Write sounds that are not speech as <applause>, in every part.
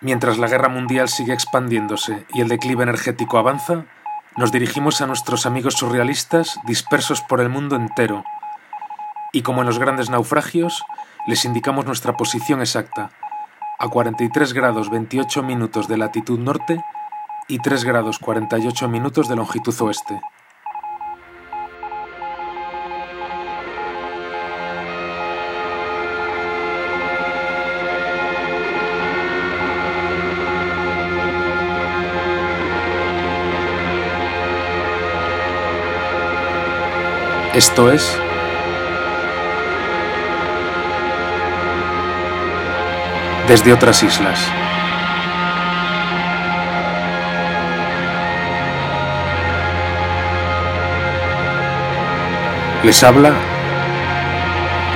Mientras la guerra mundial sigue expandiéndose y el declive energético avanza, nos dirigimos a nuestros amigos surrealistas dispersos por el mundo entero, y como en los grandes naufragios, les indicamos nuestra posición exacta, a 43 grados 28 minutos de latitud norte y 3 grados 48 minutos de longitud oeste. Esto es desde otras islas. Les habla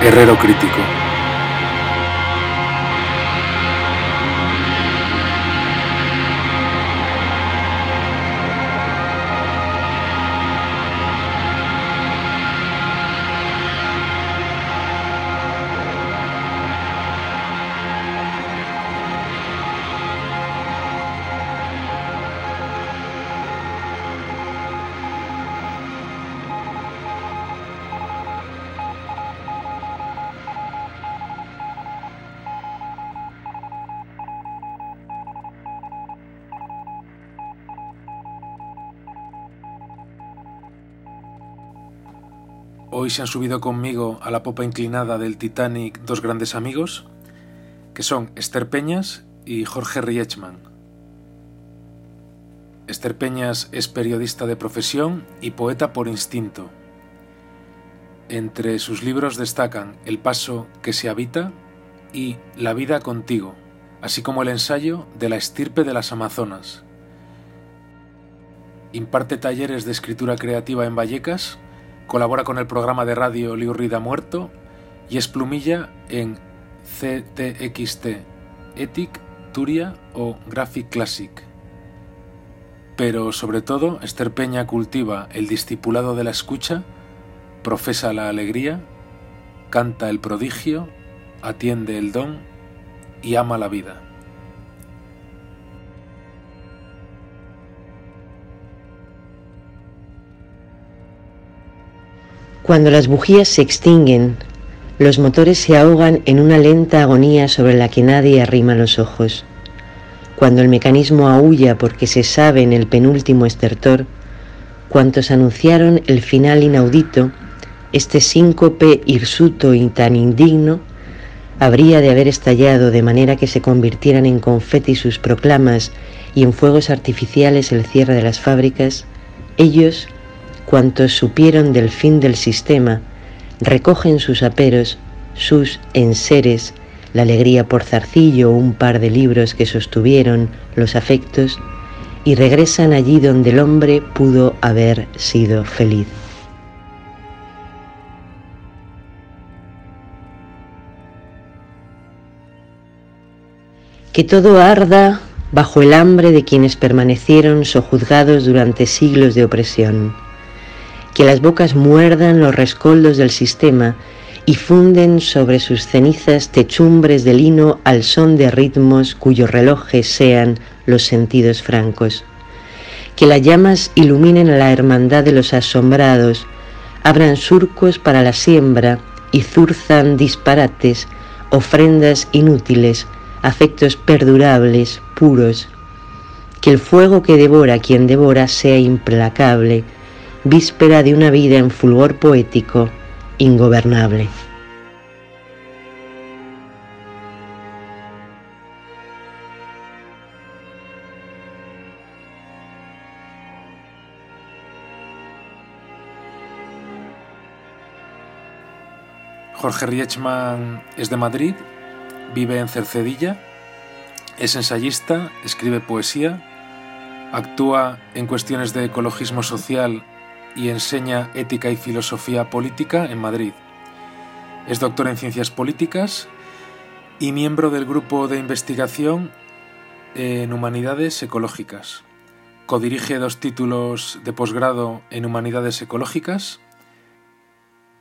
Herrero Crítico. Se han subido conmigo a la popa inclinada del Titanic dos grandes amigos, que son Esther Peñas y Jorge Riechman. Esther Peñas es periodista de profesión y poeta por instinto. Entre sus libros destacan El paso que se habita y La vida contigo, así como el ensayo de la estirpe de las Amazonas. Imparte talleres de escritura creativa en Vallecas Colabora con el programa de radio Liurrida Muerto y es plumilla en CTXT, Ethic, Turia o Graphic Classic. Pero sobre todo, Esther Peña cultiva el discipulado de la escucha, profesa la alegría, canta el prodigio, atiende el don y ama la vida. Cuando las bujías se extinguen, los motores se ahogan en una lenta agonía sobre la que nadie arrima los ojos. Cuando el mecanismo aúlla porque se sabe en el penúltimo estertor, cuantos anunciaron el final inaudito, este síncope hirsuto y tan indigno, habría de haber estallado de manera que se convirtieran en confeti sus proclamas y en fuegos artificiales el cierre de las fábricas, ellos cuantos supieron del fin del sistema, recogen sus aperos, sus enseres, la alegría por zarcillo o un par de libros que sostuvieron los afectos, y regresan allí donde el hombre pudo haber sido feliz. Que todo arda bajo el hambre de quienes permanecieron sojuzgados durante siglos de opresión que las bocas muerdan los rescoldos del sistema y funden sobre sus cenizas techumbres de lino al son de ritmos cuyos relojes sean los sentidos francos. Que las llamas iluminen a la hermandad de los asombrados, abran surcos para la siembra y zurzan disparates, ofrendas inútiles, afectos perdurables, puros. Que el fuego que devora quien devora sea implacable, víspera de una vida en fulgor poético, ingobernable. Jorge Riechman es de Madrid, vive en Cercedilla, es ensayista, escribe poesía, actúa en cuestiones de ecologismo social y enseña ética y filosofía política en Madrid. Es doctor en ciencias políticas y miembro del grupo de investigación en humanidades ecológicas. Codirige dos títulos de posgrado en humanidades ecológicas.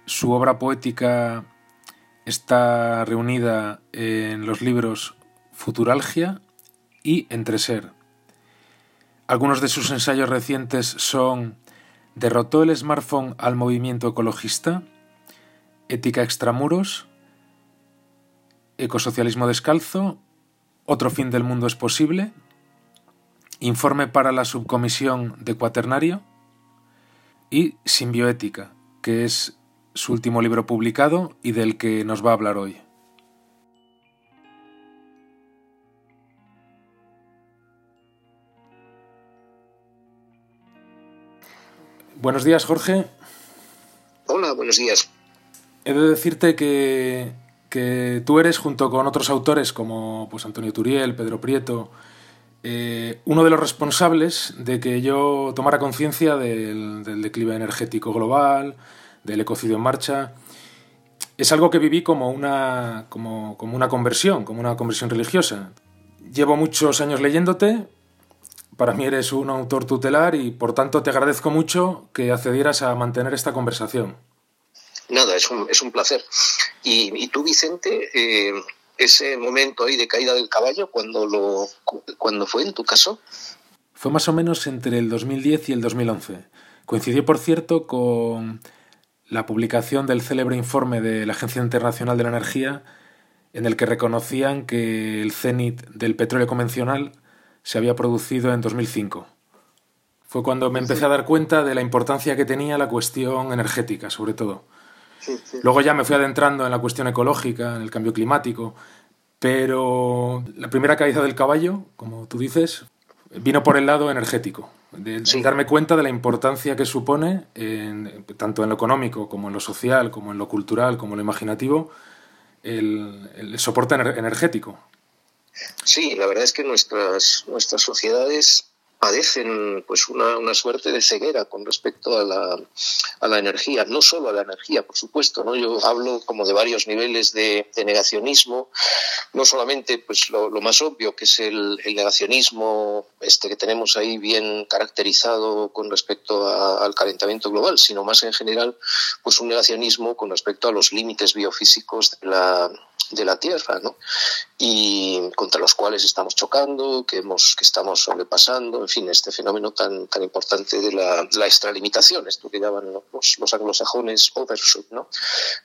Su obra poética está reunida en los libros Futuralgia y Entreser. Algunos de sus ensayos recientes son ¿Derrotó el smartphone al movimiento ecologista? Ética extramuros, Ecosocialismo descalzo, Otro fin del mundo es posible, Informe para la subcomisión de Cuaternario y Simbioética, que es su último libro publicado y del que nos va a hablar hoy. Buenos días, Jorge. Hola, buenos días. He de decirte que, tú eres, junto con otros autores como pues, Antonio Turiel, Pedro Prieto, eh, uno de los responsables de que yo tomara conciencia del, declive energético global, del ecocidio en marcha. Es algo que viví como una, como una conversión, como una conversión religiosa. Llevo muchos años leyéndote, para mí eres un autor tutelar y por tanto te agradezco mucho que accedieras a mantener esta conversación. Nada, es un, es un placer. Y, tú, Vicente, eh, ese momento ahí de caída del caballo, cuando lo, cuando fue en tu caso? Fue más o menos entre el 2010 y el 2011. Coincidió, por cierto, con la publicación del célebre informe de la Agencia Internacional de la Energía, en el que reconocían que el cenit del petróleo convencional se había producido en 2005. Fue cuando me empecé a dar cuenta de la importancia que tenía la cuestión energética, sobre todo. Luego ya me fui adentrando en la cuestión ecológica, en el cambio climático, pero la primera caída del caballo, como tú dices, vino por el lado energético, de, darme cuenta de la importancia que supone, tanto en lo económico como en lo social, como en lo cultural, como en lo imaginativo, el soporte energético. Sí, la verdad es que nuestras, nuestras sociedades padecen pues una, una, suerte de ceguera con respecto a la, a la, energía, no solo a la energía, por supuesto, ¿no? Yo hablo como de varios niveles de, negacionismo, no solamente pues lo, más obvio que es el, negacionismo este que tenemos ahí bien caracterizado con respecto al calentamiento global, sino más en general pues un negacionismo con respecto a los límites biofísicos de la, de la Tierra, ¿no? Y contra los cuales estamos chocando, que, hemos, que estamos sobrepasando, fin, este fenómeno tan, tan importante de la, la extralimitación, esto que llaman los, los, anglosajones overshoot, ¿no?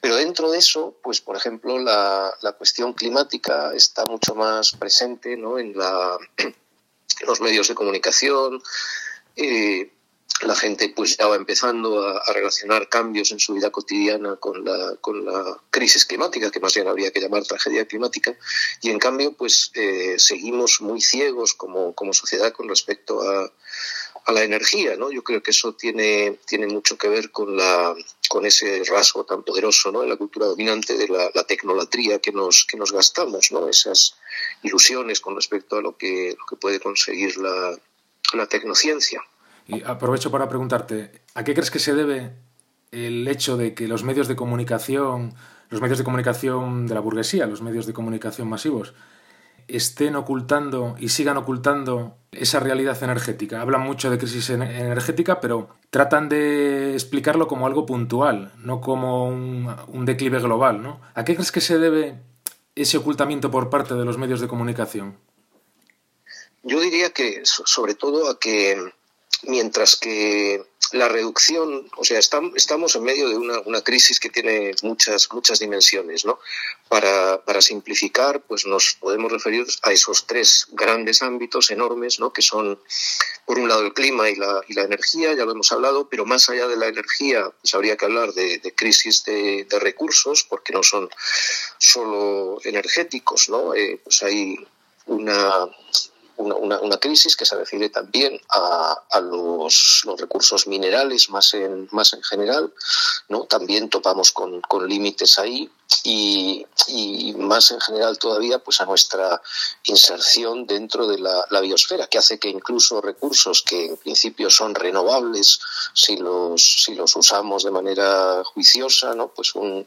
Pero dentro de eso, pues, por ejemplo, la, la cuestión climática está mucho más presente, ¿no? En, la, en los medios de comunicación, eh, la gente pues ya va empezando a, relacionar cambios en su vida cotidiana con la, con la crisis climática, que más bien habría que llamar tragedia climática, y en cambio pues eh, seguimos muy ciegos como, como sociedad con respecto a, a, la energía, ¿no? Yo creo que eso tiene, tiene mucho que ver con, la, con ese rasgo tan poderoso ¿no? en la cultura dominante de la, la tecnolatría que nos, que nos gastamos, ¿no? Esas ilusiones con respecto a lo que, lo que puede conseguir la, la tecnociencia. Y aprovecho para preguntarte, ¿a qué crees que se debe el hecho de que los medios de comunicación, los medios de comunicación de la burguesía, los medios de comunicación masivos, estén ocultando y sigan ocultando esa realidad energética. Hablan mucho de crisis energética, pero tratan de explicarlo como algo puntual, no como un, un, declive global. ¿no? ¿A qué crees que se debe ese ocultamiento por parte de los medios de comunicación? Yo diría que sobre todo a que mientras que la reducción, o sea, estamos en medio de una, crisis que tiene muchas, muchas dimensiones, ¿no? Para, simplificar, pues nos podemos referir a esos tres grandes ámbitos enormes, ¿no? Que son, por un lado, el clima y la, y la energía, ya lo hemos hablado, pero más allá de la energía, pues habría que hablar de, crisis de, recursos, porque no son solo energéticos, ¿no? Eh, pues hay una una, una, crisis que se refiere también a, a los, los, recursos minerales más en, más en general, ¿no? También topamos con, con límites ahí y, y, más en general todavía pues a nuestra inserción dentro de la, la, biosfera, que hace que incluso recursos que en principio son renovables si los, si los usamos de manera juiciosa, ¿no? Pues un,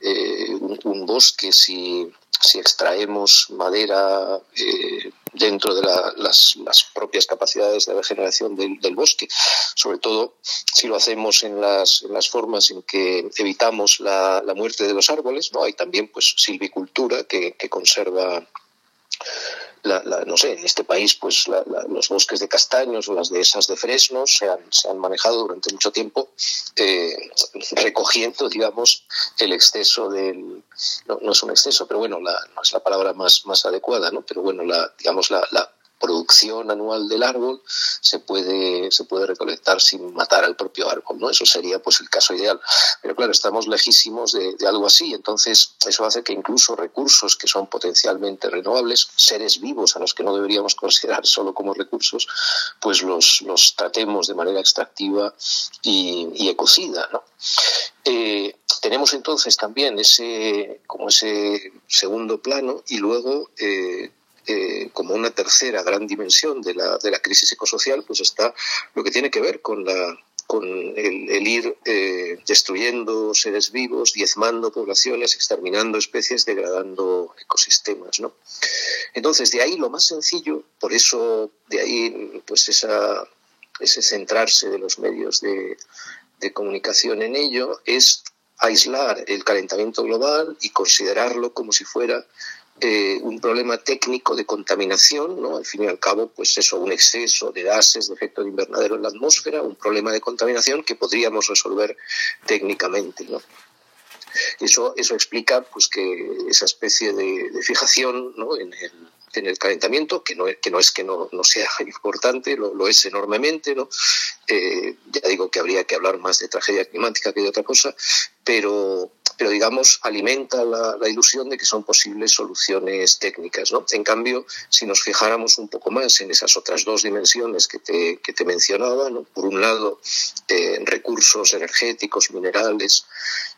eh, un, un bosque si si extraemos madera eh, dentro de las, propias capacidades de regeneración del, del, bosque, sobre todo si lo hacemos en las, en las formas en que evitamos la, la, muerte de los árboles, ¿no? Hay también pues silvicultura que conserva no sé, en este país, pues los bosques de castaños o las dehesas de fresnos se han, se han manejado durante mucho tiempo eh, recogiendo, digamos, el exceso del... No, es un exceso, pero bueno, la, no es la palabra más, más adecuada, ¿no? Pero bueno, la, digamos, la, la producción anual del árbol se puede, se puede recolectar sin matar al propio árbol, ¿no? Eso sería pues el caso ideal. Pero claro, estamos lejísimos de, algo así, entonces eso hace que incluso recursos que son potencialmente renovables, seres vivos a los que no deberíamos <laughs> considerar solo como recursos, pues los, los tratemos de manera extractiva y, ecocida, ¿no? Eh, tenemos entonces también ese como ese segundo plano y luego eh, eh, como una tercera gran dimensión de la, de la crisis ecosocial, pues está lo que tiene que ver con la con el, ir eh, destruyendo seres vivos, diezmando poblaciones, exterminando especies, degradando ecosistemas, ¿no? Entonces, de ahí lo más sencillo, por eso de ahí pues esa, ese centrarse de los medios de, de comunicación en ello, es aislar el calentamiento global y considerarlo como si fuera eh, un problema técnico de contaminación, ¿no? Al fin y al cabo, pues eso, un exceso de gases de efecto de invernadero en la atmósfera, un problema de contaminación que podríamos resolver técnicamente, ¿no? Eso, eso explica pues que esa especie de, fijación ¿no? en, el, en el calentamiento, que no, que no es que no, no sea <laughs> importante, lo, lo, es enormemente, ¿no? Eh, ya digo que habría que hablar más de tragedia climática que de otra cosa, pero, pero digamos, alimenta la, ilusión de que son posibles soluciones técnicas. ¿no? En cambio, si nos fijáramos un poco más en esas otras dos dimensiones que te, que te mencionaba, por un lado, eh, recursos energéticos, minerales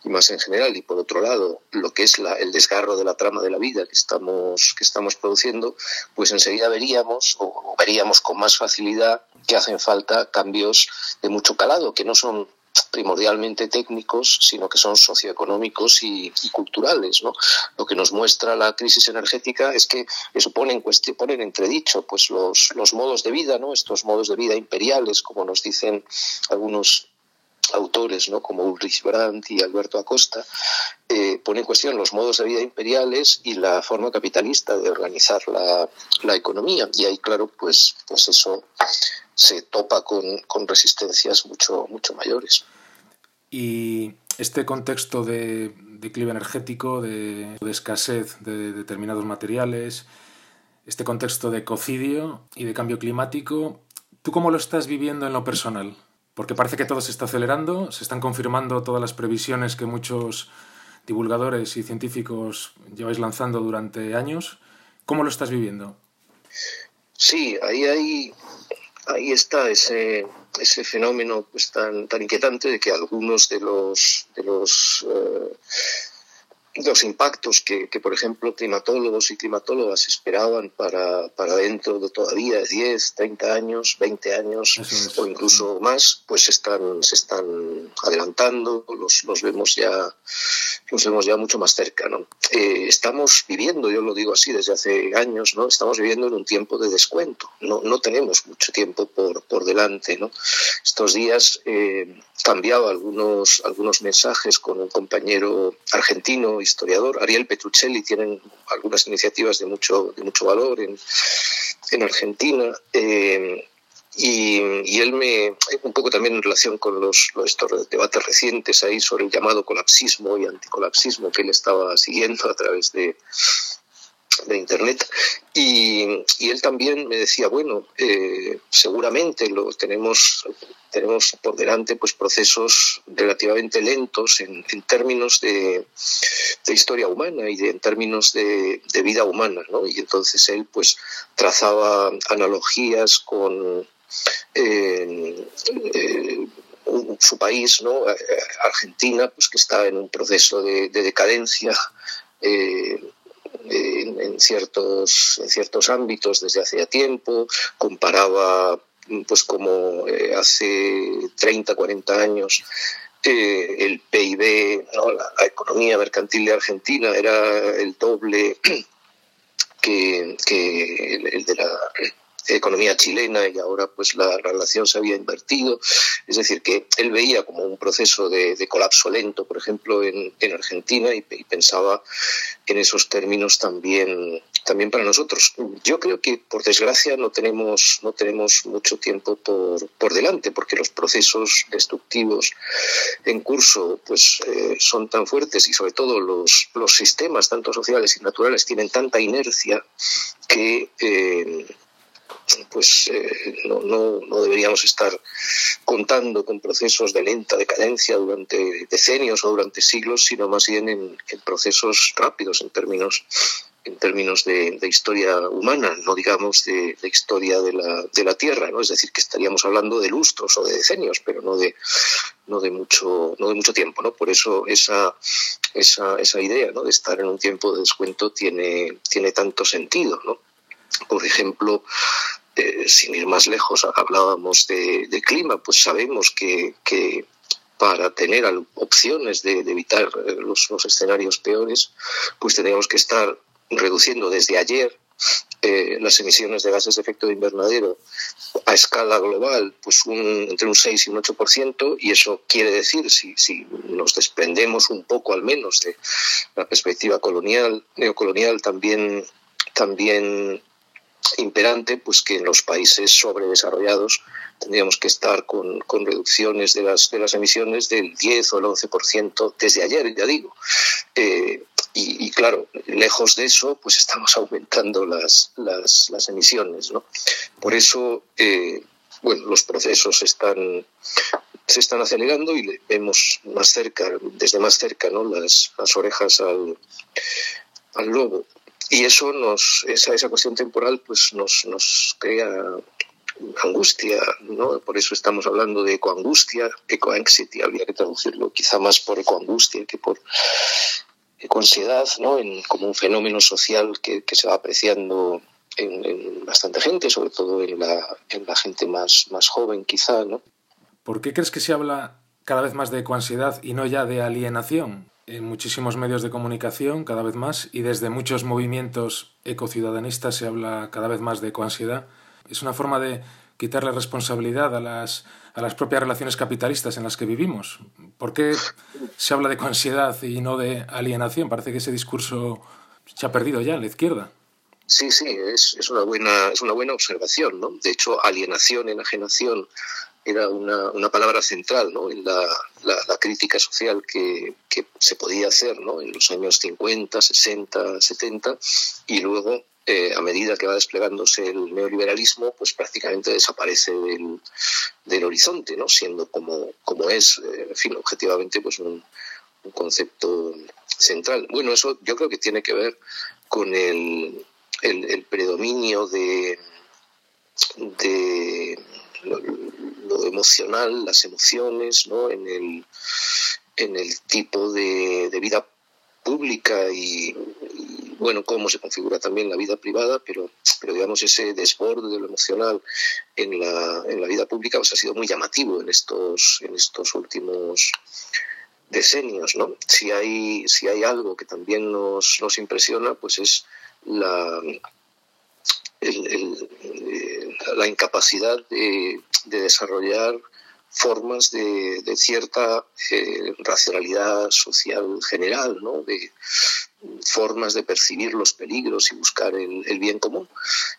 y más en general, y por otro lado, lo que es la, el desgarro de la trama de la vida que estamos, que estamos produciendo, pues enseguida veríamos o veríamos con más facilidad que hacen falta cambios de mucho calado, que no son primordialmente técnicos, sino que son socioeconómicos y, culturales. ¿no? Lo que nos muestra la crisis energética es que eso pone en, cuestión, pone en entredicho pues, los, los modos de vida, ¿no? estos modos de vida imperiales, como nos dicen algunos autores ¿no? como Ulrich Brandt y Alberto Acosta, eh, pone en cuestión los modos de vida imperiales y la forma capitalista de organizar la, la economía. Y ahí, claro, pues, pues eso se topa con, con, resistencias mucho, mucho mayores. Y este contexto de declive energético, de, de escasez de determinados materiales, este contexto de ecocidio y de cambio climático, ¿tú cómo lo estás viviendo en lo personal? Porque parece que todo se está acelerando, se están confirmando todas las previsiones que muchos divulgadores y científicos lleváis lanzando durante años. ¿Cómo lo estás viviendo? Sí, ahí hay ahí está ese, ese fenómeno pues, tan, tan inquietante de que algunos de los, de los eh, los impactos que, que, por ejemplo, climatólogos y climatólogas esperaban para, para dentro de todavía 10, 30 años, 20 años o incluso más, pues están, se están adelantando, los, los vemos ya los vemos ya mucho más cerca. ¿no? Eh, estamos viviendo, yo lo digo así desde hace años, ¿no? estamos viviendo en un tiempo de descuento, no, no tenemos mucho tiempo por, por delante. ¿no? Estos días eh, cambiaba algunos, algunos mensajes con un compañero argentino, historiador, Ariel Petruccelli, tienen algunas iniciativas de mucho, de mucho valor en, en Argentina. Eh, y, y, él me, un poco también en relación con los, estos debates recientes ahí sobre el llamado colapsismo y anticolapsismo que él estaba siguiendo a través de, de Internet. Y, y, él también me decía, bueno, eh, seguramente lo tenemos, tenemos por delante pues, procesos relativamente lentos en, en términos de, de, historia humana y en términos de, de vida humana. ¿no? Y entonces él pues, trazaba analogías con eh, su país, ¿no? Eh, Argentina, pues que está en un proceso de, decadencia eh, ciertos, en ciertos ámbitos desde hace tiempo, comparaba pues como hace 30, 40 años el PIB, la, economía mercantil de Argentina era el doble que, que el de la economía chilena y ahora pues la relación se había invertido. Es decir, que él veía como un proceso de, colapso lento, por ejemplo, en, en Argentina y, pensaba en esos términos también también para nosotros. Yo creo que por desgracia no tenemos, no tenemos mucho tiempo por, por delante, porque los procesos destructivos en curso pues, eh, son tan fuertes y sobre todo los, los sistemas, tanto sociales y naturales, tienen tanta inercia que eh, pues eh, no, no, no, deberíamos estar contando con procesos de lenta decadencia durante decenios o durante siglos, sino más bien en, procesos rápidos en términos en términos de, historia humana, no digamos de, historia de la, de la, Tierra, ¿no? Es decir, que estaríamos hablando de lustros o de decenios, pero no de, no de mucho, no de mucho tiempo, ¿no? Por eso esa, esa, esa idea, ¿no? De estar en un tiempo de descuento tiene, tiene tanto sentido, ¿no? Por ejemplo, eh, sin ir más lejos, hablábamos de, clima, pues sabemos que, para tener opciones de, evitar eh, los, escenarios peores, pues tenemos que estar reduciendo desde ayer eh, las emisiones de gases de efecto de invernadero a escala global, pues entre un 6 y un 8%, y eso quiere decir, si, si nos desprendemos un poco al menos de la perspectiva colonial, neocolonial, también, también imperante, pues que en los países sobredesarrollados tendríamos que estar con, reducciones de las, de las emisiones del 10 o el 11% desde ayer, ya digo. Eh, y, claro, lejos de eso, pues estamos <laughs> aumentando las, las, emisiones. ¿no? Por eso, eh, bueno, los procesos están, se están acelerando y vemos más cerca, desde más cerca, ¿no? las, las orejas al, al lobo y eso nos, esa, esa cuestión temporal pues nos, nos crea angustia, ¿no? Por eso estamos hablando de ecoangustia, ecoanxiety, habría que traducirlo quizá más por ecoangustia que por ecoansiedad, ¿no? En, como un fenómeno social que, que se va apreciando en, en, bastante gente, sobre todo en la, en la gente más, más joven quizá, ¿no? ¿Por qué crees que se habla cada vez más de ecoansiedad y no ya de alienación? En muchísimos medios de comunicación cada vez más y desde muchos movimientos ecociudadanistas se habla cada vez más de ecoansiedad. Es una forma de quitarle responsabilidad a las, a las propias relaciones capitalistas en las que vivimos. ¿Por qué se habla de ecoansiedad y no de alienación? Parece que ese discurso se ha perdido ya en la izquierda. Sí, sí, es, es, una, buena, es una buena observación. ¿no? De hecho, alienación, enajenación era una, una palabra central ¿no? en la, la, crítica social que, que, se podía hacer ¿no? en los años 50, 60, 70 y luego eh, a medida que va desplegándose el neoliberalismo, pues prácticamente desaparece del, del horizonte, ¿no? siendo como, como es, eh, en fin, objetivamente, pues un, un, concepto central. Bueno, eso yo creo que tiene que ver con el, el, el predominio de, de lo, emocional, las emociones, ¿no? en, el, en el tipo de, vida pública y, bueno, cómo se configura también la vida privada, pero, pero digamos ese desborde de lo emocional en la, en la vida pública pues, ha sido muy llamativo en estos, en estos últimos decenios, ¿no? Si hay, si hay algo que también nos, nos impresiona, pues es la, la incapacidad de, desarrollar formas de, cierta eh, racionalidad social general, ¿no? de formas de percibir los peligros y buscar el, bien común.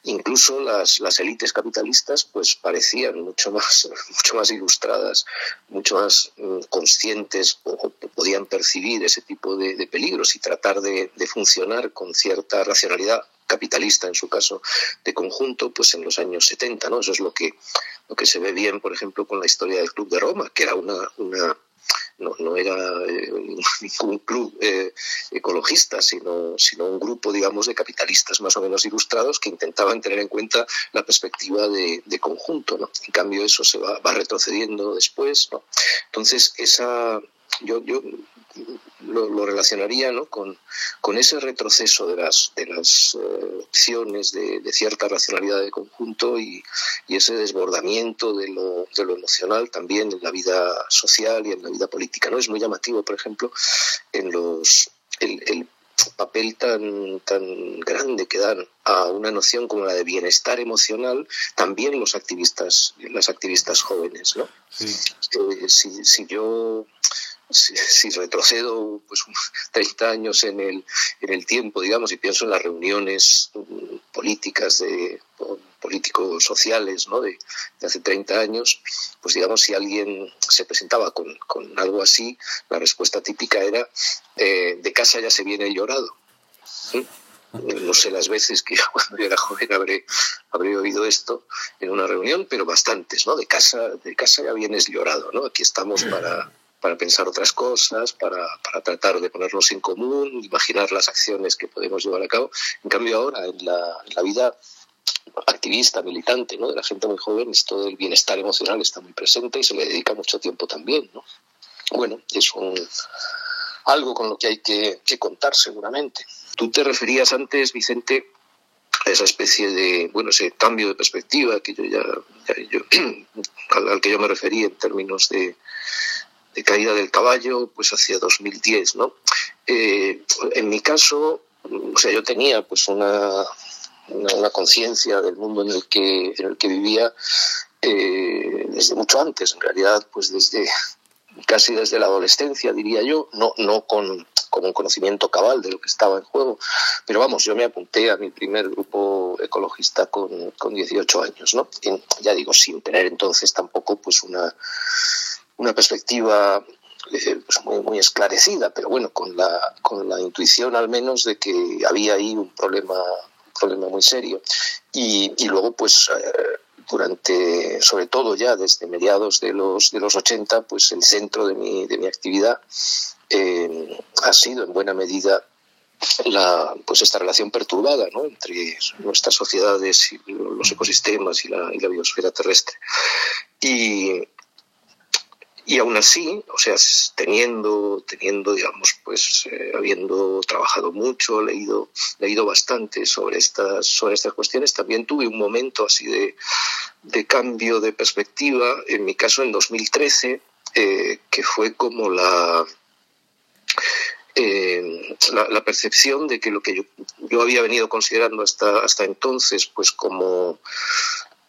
Incluso las, élites capitalistas pues parecían mucho más, <laughs> mucho más ilustradas, mucho más mm, conscientes o, podían percibir ese tipo de, peligros y tratar de funcionar con cierta racionalidad capitalista en su caso de conjunto, pues en los años 70, ¿no? Eso es lo que, lo que se ve bien, por ejemplo, con la historia del Club de Roma, que era una, una no, no era eh, <laughs> ningún club eh, ecologista, sino, sino un grupo, digamos, de capitalistas más o menos ilustrados que intentaban tener en cuenta la perspectiva de, de conjunto, ¿no? En cambio, eso se va, va retrocediendo después, ¿no? Entonces, esa, yo, yo lo, relacionaría ¿no? con, con, ese retroceso de las, de las eh, opciones de, cierta racionalidad de conjunto y, y ese desbordamiento de lo, de lo, emocional también en la vida social y en la vida política. ¿no? Es muy llamativo, por ejemplo, en los, el, el papel tan, tan grande que dan a una noción como la de bienestar emocional también los activistas las activistas jóvenes no si, si yo si, retrocedo pues 30 <laughs> años en el, en el tiempo, digamos, y pienso en las reuniones mm, políticas de políticos sociales ¿no? de, hace 30 años, pues digamos, si alguien se presentaba con, con algo así, la respuesta típica era eh, de casa ya se viene llorado. No sé las veces que <laughs> cuando yo era joven habré, habré oído esto en una reunión, pero bastantes, ¿no? De casa, de casa ya vienes llorado, ¿no? Aquí estamos para, para pensar otras cosas, para, para, tratar de ponernos en común, imaginar las acciones que podemos llevar a cabo. En cambio ahora, en la, vida activista, militante, ¿no? De la gente muy joven, esto del bienestar emocional está muy presente y se le dedica mucho tiempo también, ¿no? Bueno, es un, algo con lo que hay que, que contar seguramente. Tú te referías antes, Vicente, a esa especie de, bueno, ese cambio de perspectiva que yo ya, yo, <clears throat> al, que yo me referí en términos de, de, caída del caballo, pues hacia 2010, ¿no? Eh, en mi caso, o sea, yo tenía pues una, una, conciencia del mundo en el que, en el que vivía eh, desde mucho antes, en realidad, pues desde casi desde la adolescencia, diría yo, no, no con, un conocimiento cabal de lo que estaba en juego, pero vamos, yo me apunté a mi primer grupo ecologista con, con 18 años, ¿no? ya digo, sin tener entonces tampoco pues una, una perspectiva eh, pues muy, muy esclarecida, pero bueno, con la, con la intuición al menos de que había ahí un problema problema muy serio. Y, y luego, pues, eh, durante, sobre todo ya desde mediados de los, de los 80, pues el centro de mi, de mi actividad eh, ha sido en buena medida la, pues esta relación perturbada ¿no? entre nuestras sociedades y los ecosistemas y la, y la biosfera terrestre. Y, y aún así, o sea, teniendo, teniendo digamos, pues eh, habiendo trabajado mucho, leído, leído bastante sobre estas, sobre estas cuestiones, también tuve un momento así de, de cambio de perspectiva, en mi caso en 2013, eh, que fue como la, eh, la, la, percepción de que lo que yo, yo había venido considerando hasta, hasta entonces, pues como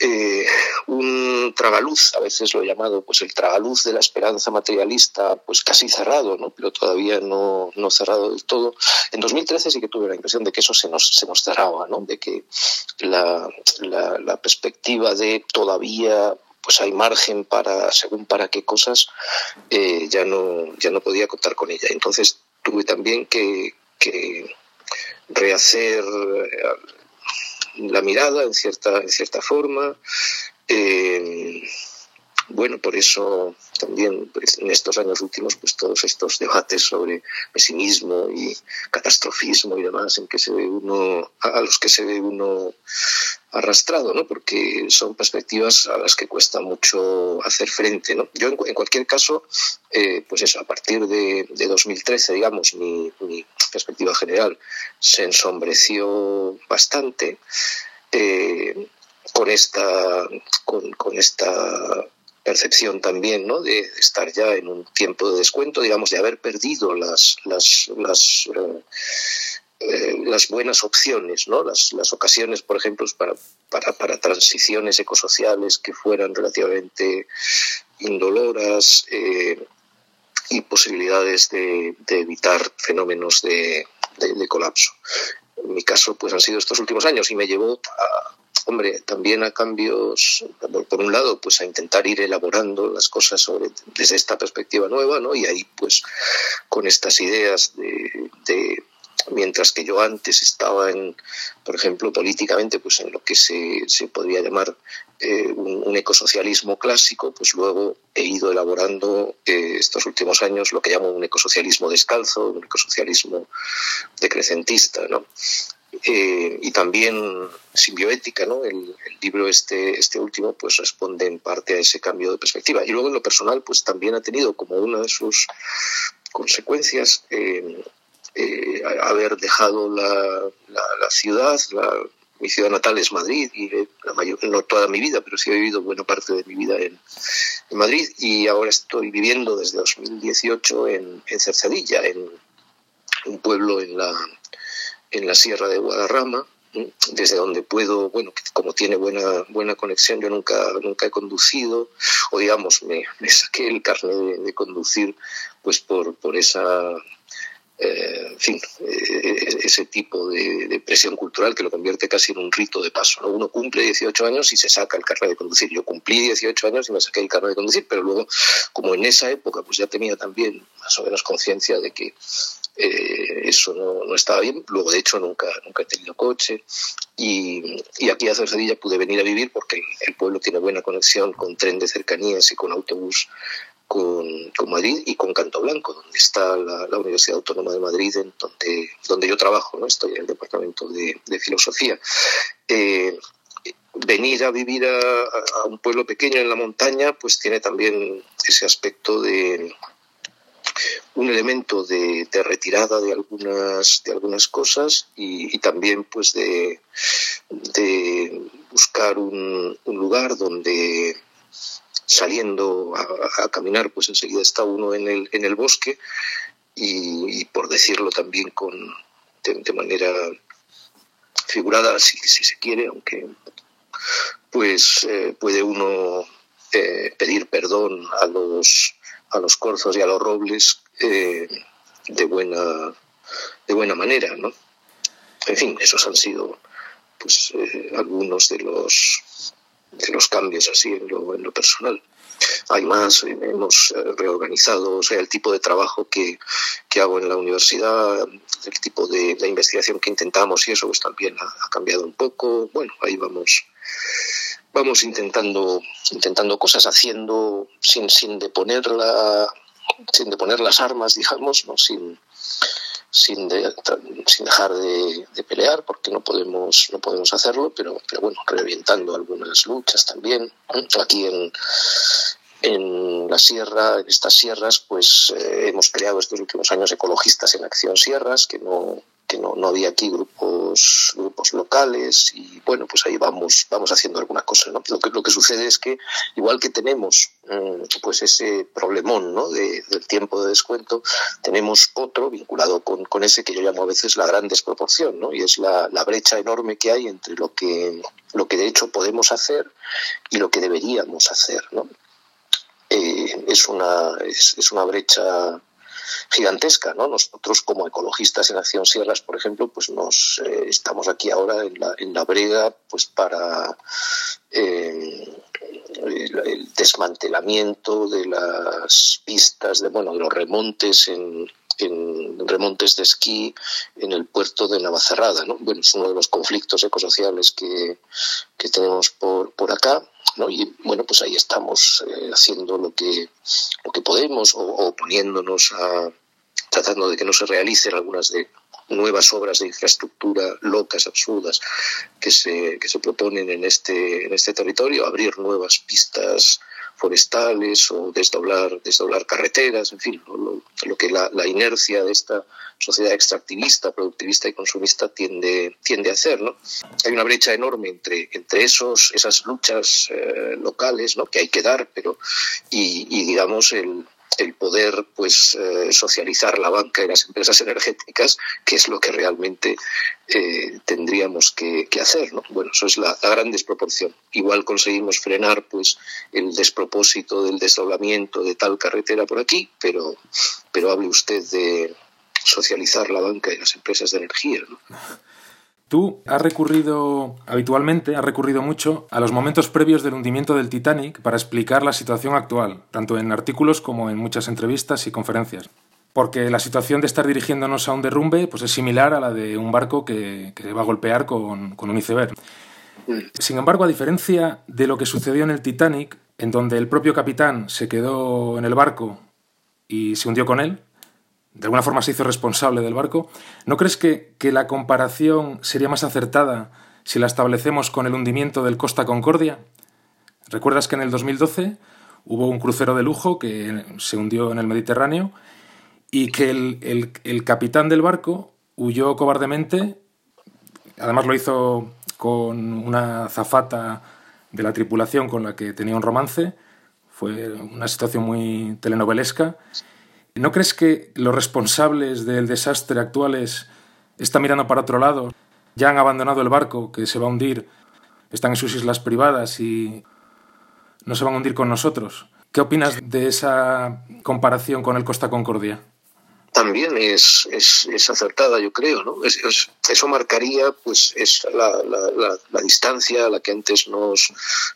eh, un tragaluz, a veces lo he llamado pues el tragaluz de la esperanza materialista, pues casi cerrado, ¿no? pero todavía no, no cerrado del todo. En 2013 sí que tuve la impresión de que eso se nos, se nos cerraba, ¿no? de que la, la, perspectiva de todavía pues hay margen para según para qué cosas eh, ya no ya no podía contar con ella entonces tuve también que, que rehacer la mirada en cierta, en cierta forma. Eh, bueno, por eso también pues, en estos años últimos, pues todos estos debates sobre pesimismo y catastrofismo y demás, en que se ve uno, a los que se ve uno arrastrado, ¿no? Porque son perspectivas a las que cuesta mucho hacer frente, ¿no? Yo, en, cualquier caso, eh, pues eso, a partir de, 2013, digamos, mi, perspectiva general se ensombreció bastante. Eh, con esta, con esta percepción también ¿no? de estar ya en un tiempo de descuento, digamos, de haber perdido las, las, las, eh, eh, buenas opciones, ¿no? las, las ocasiones, por ejemplo, para, para, para transiciones ecosociales que fueran relativamente indoloras eh, y posibilidades de, de evitar fenómenos de, de, de colapso. En mi caso, pues han sido estos últimos años y me llevó a, hombre, también a cambios, por un lado, pues a intentar ir elaborando las cosas sobre, desde esta perspectiva nueva, ¿no? Y ahí, pues, con estas ideas de, de mientras que yo antes estaba en, por ejemplo, políticamente, pues en lo que se, se podría llamar eh, un, un, ecosocialismo clásico, pues luego he ido elaborando eh, estos últimos años lo que llamo un ecosocialismo descalzo, un ecosocialismo decrecentista, ¿no? Eh, y también simbioética, ¿no? El, el, libro este, este último pues responde en parte a ese cambio de perspectiva. Y luego en lo personal pues también ha tenido como una de sus consecuencias eh, eh, haber dejado la, la, ciudad, la, mi ciudad natal es Madrid y la mayor, no toda mi vida, pero sí he vivido buena parte de mi vida en, en Madrid y ahora estoy viviendo desde 2018 en, en Cercedilla, en un pueblo en la en la Sierra de Guadarrama, desde donde puedo, bueno, como tiene buena, buena conexión, yo nunca, nunca he conducido, o digamos, me, saqué el carnet de, conducir pues por, por esa eh, en fin, eh, ese tipo de, presión cultural que lo convierte casi en un rito de paso. Uno cumple 18 años y se saca el carnet de conducir. Yo cumplí 18 años y me saqué el carnet de conducir, pero luego, como en esa época, pues ya tenía también más o menos conciencia de que eh, eso no, estaba bien. Luego, de hecho, nunca, nunca he tenido coche. Y, aquí a Cercedilla pude venir a vivir porque el pueblo tiene buena conexión con tren de cercanías y con autobús con, Madrid y con Canto Blanco, donde está la, Universidad Autónoma de Madrid, en donde, donde yo trabajo, ¿no? estoy en el Departamento de, Filosofía. Eh, venir a vivir a, un pueblo pequeño en la montaña, pues tiene también ese aspecto de un elemento de, retirada de algunas de algunas cosas y, también pues de, buscar un, un lugar donde saliendo a, caminar, pues enseguida está uno en el, en el bosque y, por decirlo también con, de, manera figurada, si, si, se quiere, aunque pues eh, puede uno eh, pedir perdón a los, a los corzos y a los robles eh, de, buena, de buena manera, ¿no? En fin, esos han sido pues algunos de los de los cambios así en lo, en lo personal. Hay más, hemos eh, reorganizado, el tipo de trabajo que, que hago en la universidad, el tipo de, investigación que intentamos y eso pues también ha, cambiado un poco. Bueno, ahí vamos vamos intentando intentando cosas haciendo sin sin deponer la sin deponer las armas digamos no sin sin, sin dejar de, pelear, porque no podemos, no podemos hacerlo, pero, pero bueno, revientando algunas luchas también. Aquí en, en la sierra, en estas sierras, pues eh, hemos creado estos últimos años ecologistas en acción sierras, que no, que no, no, había aquí grupos grupos locales y bueno pues ahí vamos vamos haciendo alguna cosa ¿no? lo que lo que sucede es que igual que tenemos mm, pues ese problemón ¿no? de, del tiempo de descuento tenemos otro vinculado con, con, ese que yo llamo a veces la gran desproporción ¿no? y es la, la brecha enorme que hay entre lo que lo que de hecho podemos hacer y lo que deberíamos hacer ¿no? Eh, es una es, es una brecha gigantesca, ¿no? Nosotros como ecologistas en Acción Sierras, por ejemplo, pues nos eh, estamos aquí ahora en la, en la brega, pues para eh, el, desmantelamiento de las pistas, de bueno, de los remontes en, en remontes de esquí en el puerto de Navacerrada, ¿no? Bueno, es uno de los conflictos ecosociales que, que tenemos por, por acá y bueno, pues ahí estamos eh, haciendo lo que, lo que podemos o, o, poniéndonos a tratando de que no se realicen algunas de nuevas obras de infraestructura locas, absurdas, que se, que se proponen en este, en este territorio, abrir nuevas pistas forestales o desdoblar, desdoblar carreteras, en fin, lo, que la, la, inercia de esta sociedad extractivista, productivista y consumista tiende, tiende a hacer. ¿no? Hay una brecha enorme entre, entre esos, esas luchas eh, locales ¿no? que hay que dar, pero y, y digamos el, el poder pues eh, socializar la banca y las empresas energéticas, que es lo que realmente eh, tendríamos que, hacer. ¿no? Bueno, eso es la, gran desproporción. Igual conseguimos frenar pues el despropósito del desdoblamiento de tal carretera por aquí, pero, pero hable usted de socializar la banca y las empresas de energía. ¿no? Tú has recurrido habitualmente, has recurrido mucho a los momentos previos del hundimiento del Titanic para explicar la situación actual, tanto en artículos como en muchas entrevistas y conferencias. Porque la situación de estar dirigiéndonos a un derrumbe pues es similar a la de un barco que, que va a golpear con, con un iceberg. Sin embargo, a diferencia de lo que sucedió en el Titanic, en donde el propio capitán se quedó en el barco y se hundió con él, de alguna forma se hizo responsable del barco, ¿no crees que, la comparación sería más acertada si la establecemos con el hundimiento del Costa Concordia? ¿Recuerdas que en el 2012 hubo un crucero de lujo que se hundió en el Mediterráneo y que el, capitán del barco huyó cobardemente, además lo hizo con una zafata de la tripulación con la que tenía un romance, fue una situación muy telenovelesca ¿No crees que los responsables del desastre actuales están mirando para otro lado? ya han abandonado el barco que se va a hundir, están en sus islas privadas y no se van a hundir con nosotros. ¿Qué opinas de esa comparación con el Costa Concordia? También es, es, acertada, yo creo, ¿no? eso marcaría, pues, es la, la, distancia a la que antes nos,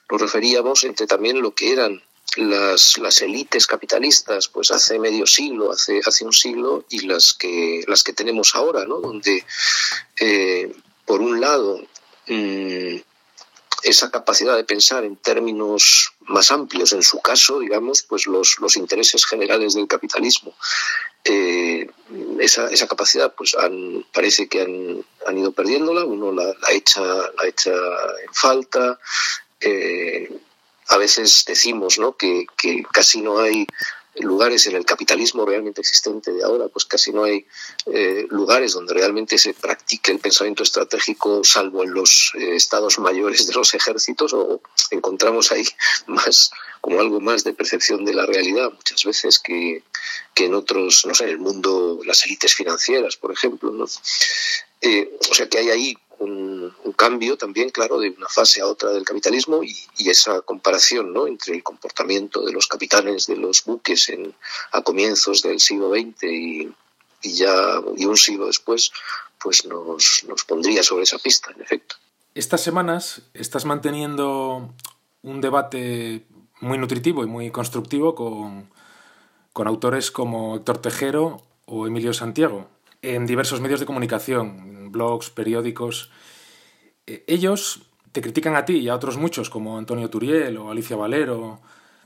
nos referíamos entre también lo que eran las, las élites capitalistas pues hace medio siglo, hace, hace un siglo, y las que, las que tenemos ahora, ¿no? donde eh, por un lado mm, esa capacidad de pensar en términos más amplios, en su caso, digamos, pues los, los intereses generales del capitalismo. Eh, esa, esa, capacidad, pues han, parece que han, han ido perdiéndola, uno la, la, echa, la echa en falta. Eh, a veces decimos ¿no? que, que casi no hay lugares en el capitalismo realmente existente de ahora, pues casi no hay eh, lugares donde realmente se practique el pensamiento estratégico, salvo en los eh, estados mayores de los ejércitos, o encontramos ahí <laughs> más como algo más de percepción de la realidad muchas veces que, que en otros, no sé, en el mundo, las élites financieras, por ejemplo. ¿no? Eh, o sea que hay ahí un, cambio también, claro, de una fase a otra del capitalismo y, esa comparación ¿no? entre el comportamiento de los capitanes de los buques en, a comienzos del siglo XX y, ya y un siglo después, pues nos, nos pondría sobre esa pista, en efecto. Estas semanas estás manteniendo un debate muy nutritivo y muy constructivo con, con autores como Héctor Tejero o Emilio Santiago en diversos medios de comunicación, blogs, periódicos. Eh, ellos te critican a ti y a otros muchos, como Antonio Turiel o Alicia Valero.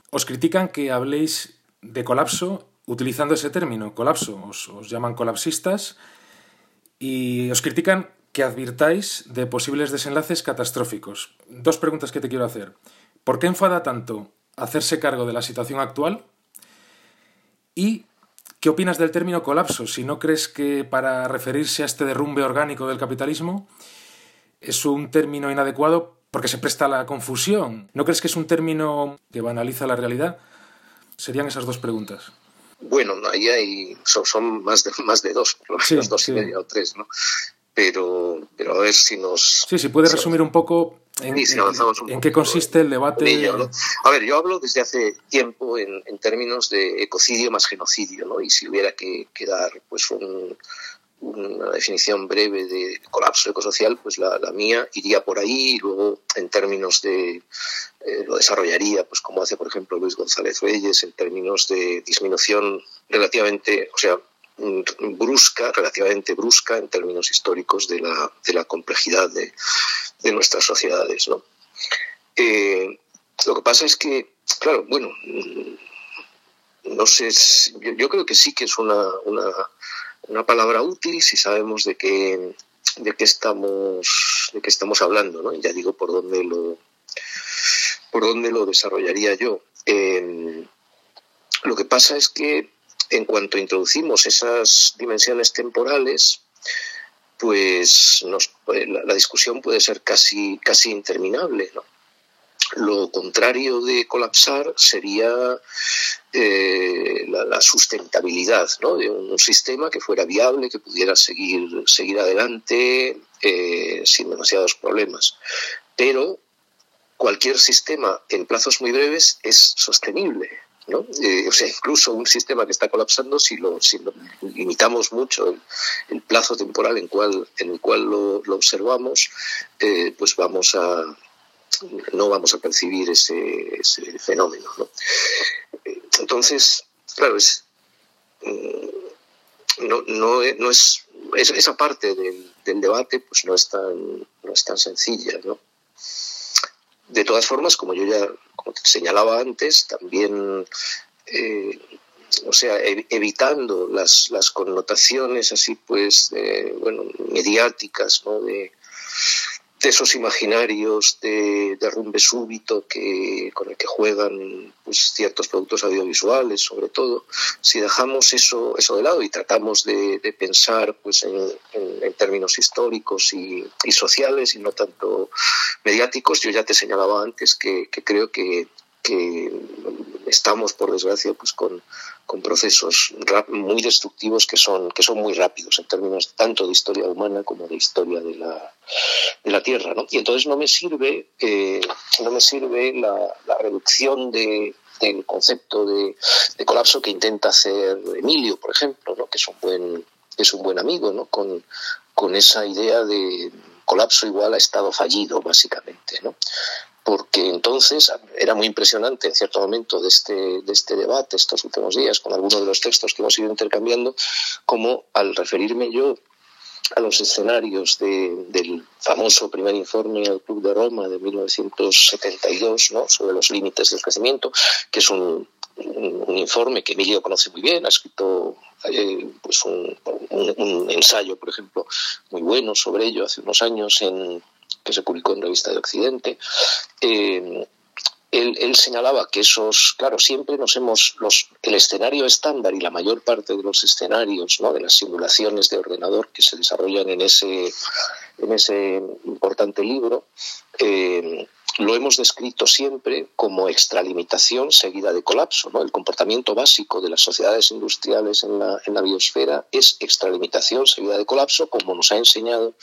Os critican que habléis de colapso utilizando ese término, colapso. Os, os llaman colapsistas y os critican que advirtáis de posibles desenlaces catastróficos. Dos preguntas que te quiero hacer. ¿Por qué enfada tanto hacerse cargo de la situación actual? Y ¿Qué opinas del término colapso? Si no crees que para referirse a este derrumbe orgánico del capitalismo es un término inadecuado porque se presta a la confusión. ¿No crees que es un término que banaliza la realidad? Serían esas dos preguntas. Bueno, ahí hay, son, más, de, más de dos, por lo menos dos y media o tres, ¿no? Pero, pero a ver si nos... Sí, si puedes resumir un poco ¿En, qué consiste el debate? A ver, yo hablo desde hace tiempo en, términos de ecocidio más genocidio, ¿no? Y si hubiera que, dar pues una definición breve de colapso ecosocial, pues la, mía iría por ahí y luego en términos de eh, lo desarrollaría, pues como hace por ejemplo Luis González Reyes, en términos de disminución relativamente, o sea, brusca, relativamente brusca en términos históricos de la, de la complejidad de, de nuestras sociedades. ¿no? Eh, lo que pasa es que, claro, bueno, no sé, yo, creo que sí que es una, una, una, palabra útil si sabemos de qué, de qué estamos, de qué estamos hablando, ¿no? Ya digo por dónde lo, por dónde lo desarrollaría yo. Eh, lo que pasa es que en cuanto introducimos esas dimensiones temporales, pues la, discusión puede ser casi, casi interminable. Lo contrario de colapsar sería eh, la, sustentabilidad de un, sistema que fuera viable, que pudiera seguir, seguir adelante eh, sin demasiados problemas. Pero cualquier sistema en plazos muy breves es sostenible. Eh, o sea, incluso un sistema que está colapsando, si lo, si limitamos mucho el, plazo temporal en, cual, en el cual lo, observamos, eh, pues vamos a no vamos a percibir ese, fenómeno. ¿no? Entonces, claro, es, mm, no, no, no es, esa parte del, del, debate pues no es tan, no es tan sencilla, ¿no? De todas formas, como yo ya como te señalaba antes, también, eh, o sea, evitando las, las, connotaciones así, pues, bueno, mediáticas, ¿no? De, de esos imaginarios de derrumbe súbito que, con el que juegan pues, ciertos productos audiovisuales, sobre todo, si dejamos eso, eso de lado y tratamos de, pensar pues, en, términos históricos y, sociales y no tanto mediáticos, yo ya te señalaba antes que, creo que, estamos, por desgracia, pues con, con procesos muy destructivos que son, que son muy rápidos en términos tanto de historia humana como de historia de la, de la Tierra. ¿no? Y entonces no me sirve, eh, no me sirve la, reducción de, del concepto de, de, colapso que intenta hacer Emilio, por ejemplo, ¿no? que es un buen, es un buen amigo, ¿no? con, con esa idea de colapso igual a estado fallido, básicamente. ¿no? Porque entonces era muy impresionante en cierto momento de este, de este debate estos últimos días con algunos de los textos que hemos ido intercambiando, como al referirme yo a los escenarios del famoso primer informe al Club de Roma de 1972 ¿no? sobre los límites del crecimiento, que es un, un, informe que Emilio conoce muy bien, ha escrito eh, pues un, un, ensayo, por ejemplo, muy bueno sobre ello hace unos años en que se publicó en Revista de Occidente, eh, él, señalaba que esos, claro, siempre nos hemos, los, el escenario estándar y la mayor parte de los escenarios, ¿no? de las simulaciones de ordenador que se desarrollan en ese, en ese importante libro, eh, lo hemos descrito siempre como extralimitación seguida de colapso. ¿no? El comportamiento básico de las sociedades industriales en la, en la biosfera es extralimitación seguida de colapso, como nos ha enseñado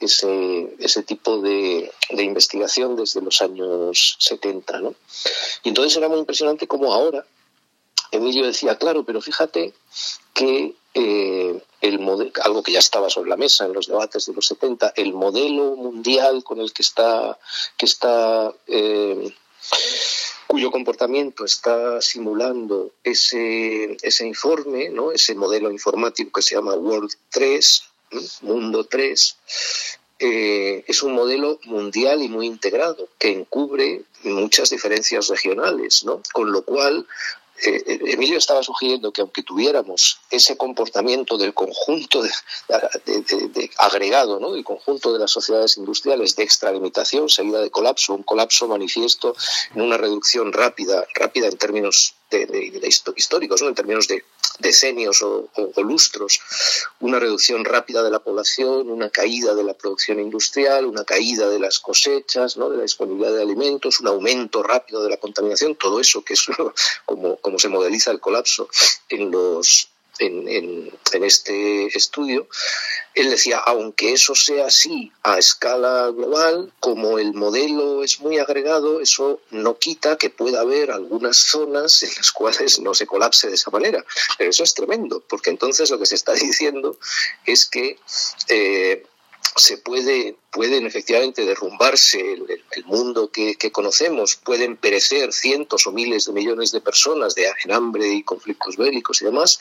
ese, ese tipo de, de investigación desde los años 70. ¿no? Y entonces era muy impresionante como ahora Emilio decía, claro, pero fíjate que eh, el modelo, algo que ya estaba sobre la mesa en los debates de los 70, el modelo mundial con el que está, que está eh, cuyo comportamiento está simulando ese, ese informe, ¿no? ese modelo informático que se llama World 3, Mundo 3, eh, es un modelo mundial y muy integrado que encubre muchas diferencias regionales, ¿no? Con lo cual eh, Emilio estaba sugiriendo que aunque tuviéramos ese comportamiento del conjunto de, agregado, ¿no? del conjunto de las sociedades industriales de extralimitación seguida de colapso, un colapso manifiesto en una reducción rápida, rápida en términos históricos, ¿no? en términos de decenios o, lustros, una reducción rápida de la población, una caída de la producción industrial, una caída de las cosechas, ¿no? de la disponibilidad de alimentos, un aumento rápido de la contaminación, todo eso que es <laughs> como, como se modeliza el colapso en los en, este estudio, él decía, aunque eso sea así a escala global, como el modelo es muy agregado, eso no quita que pueda haber algunas zonas en las cuales no se colapse de esa manera. Pero eso es tremendo, porque entonces lo que se está <laughs> diciendo es que eh, se puede, pueden efectivamente derrumbarse el, mundo que, conocemos, pueden perecer cientos o miles de millones de personas de, hambre y conflictos bélicos y demás,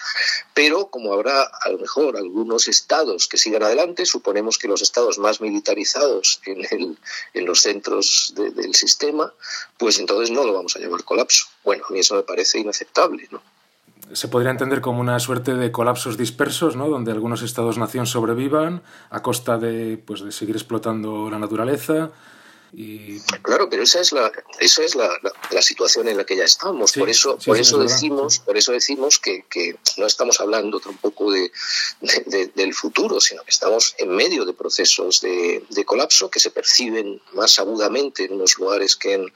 pero como habrá a lo mejor algunos estados que sigan adelante, suponemos que los estados más militarizados en, en los centros del sistema, pues entonces no lo vamos a llamar colapso. Bueno, a mí eso me parece inaceptable, ¿no? Se podría entender como una suerte de colapsos dispersos, ¿no? donde algunos estados-nación sobrevivan a costa de, pues, de seguir explotando la naturaleza. Y... Claro, pero esa es la, esa es la, la, situación en la que ya estamos. por eso, por eso decimos, por eso decimos que, que, no estamos hablando tampoco de, de, del futuro, sino que estamos en medio de procesos de, colapso que se perciben más agudamente en unos lugares que en,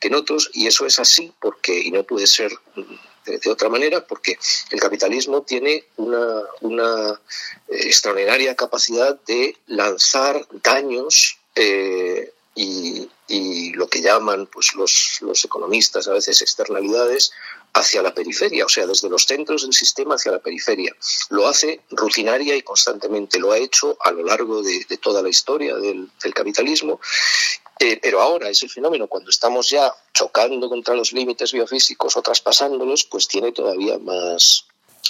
que en otros, y eso es así porque, y no puede ser de, otra manera, porque el capitalismo tiene una, una eh, extraordinaria capacidad de lanzar daños eh, y, lo que llaman pues, los, los economistas a veces externalidades hacia la periferia, o sea, desde los centros del sistema hacia la periferia. Lo hace rutinaria y constantemente, lo ha hecho a lo largo de, toda la historia del, del capitalismo. Eh, pero ahora ese fenómeno, cuando estamos ya chocando contra los límites biofísicos o traspasándolos, pues tiene todavía más,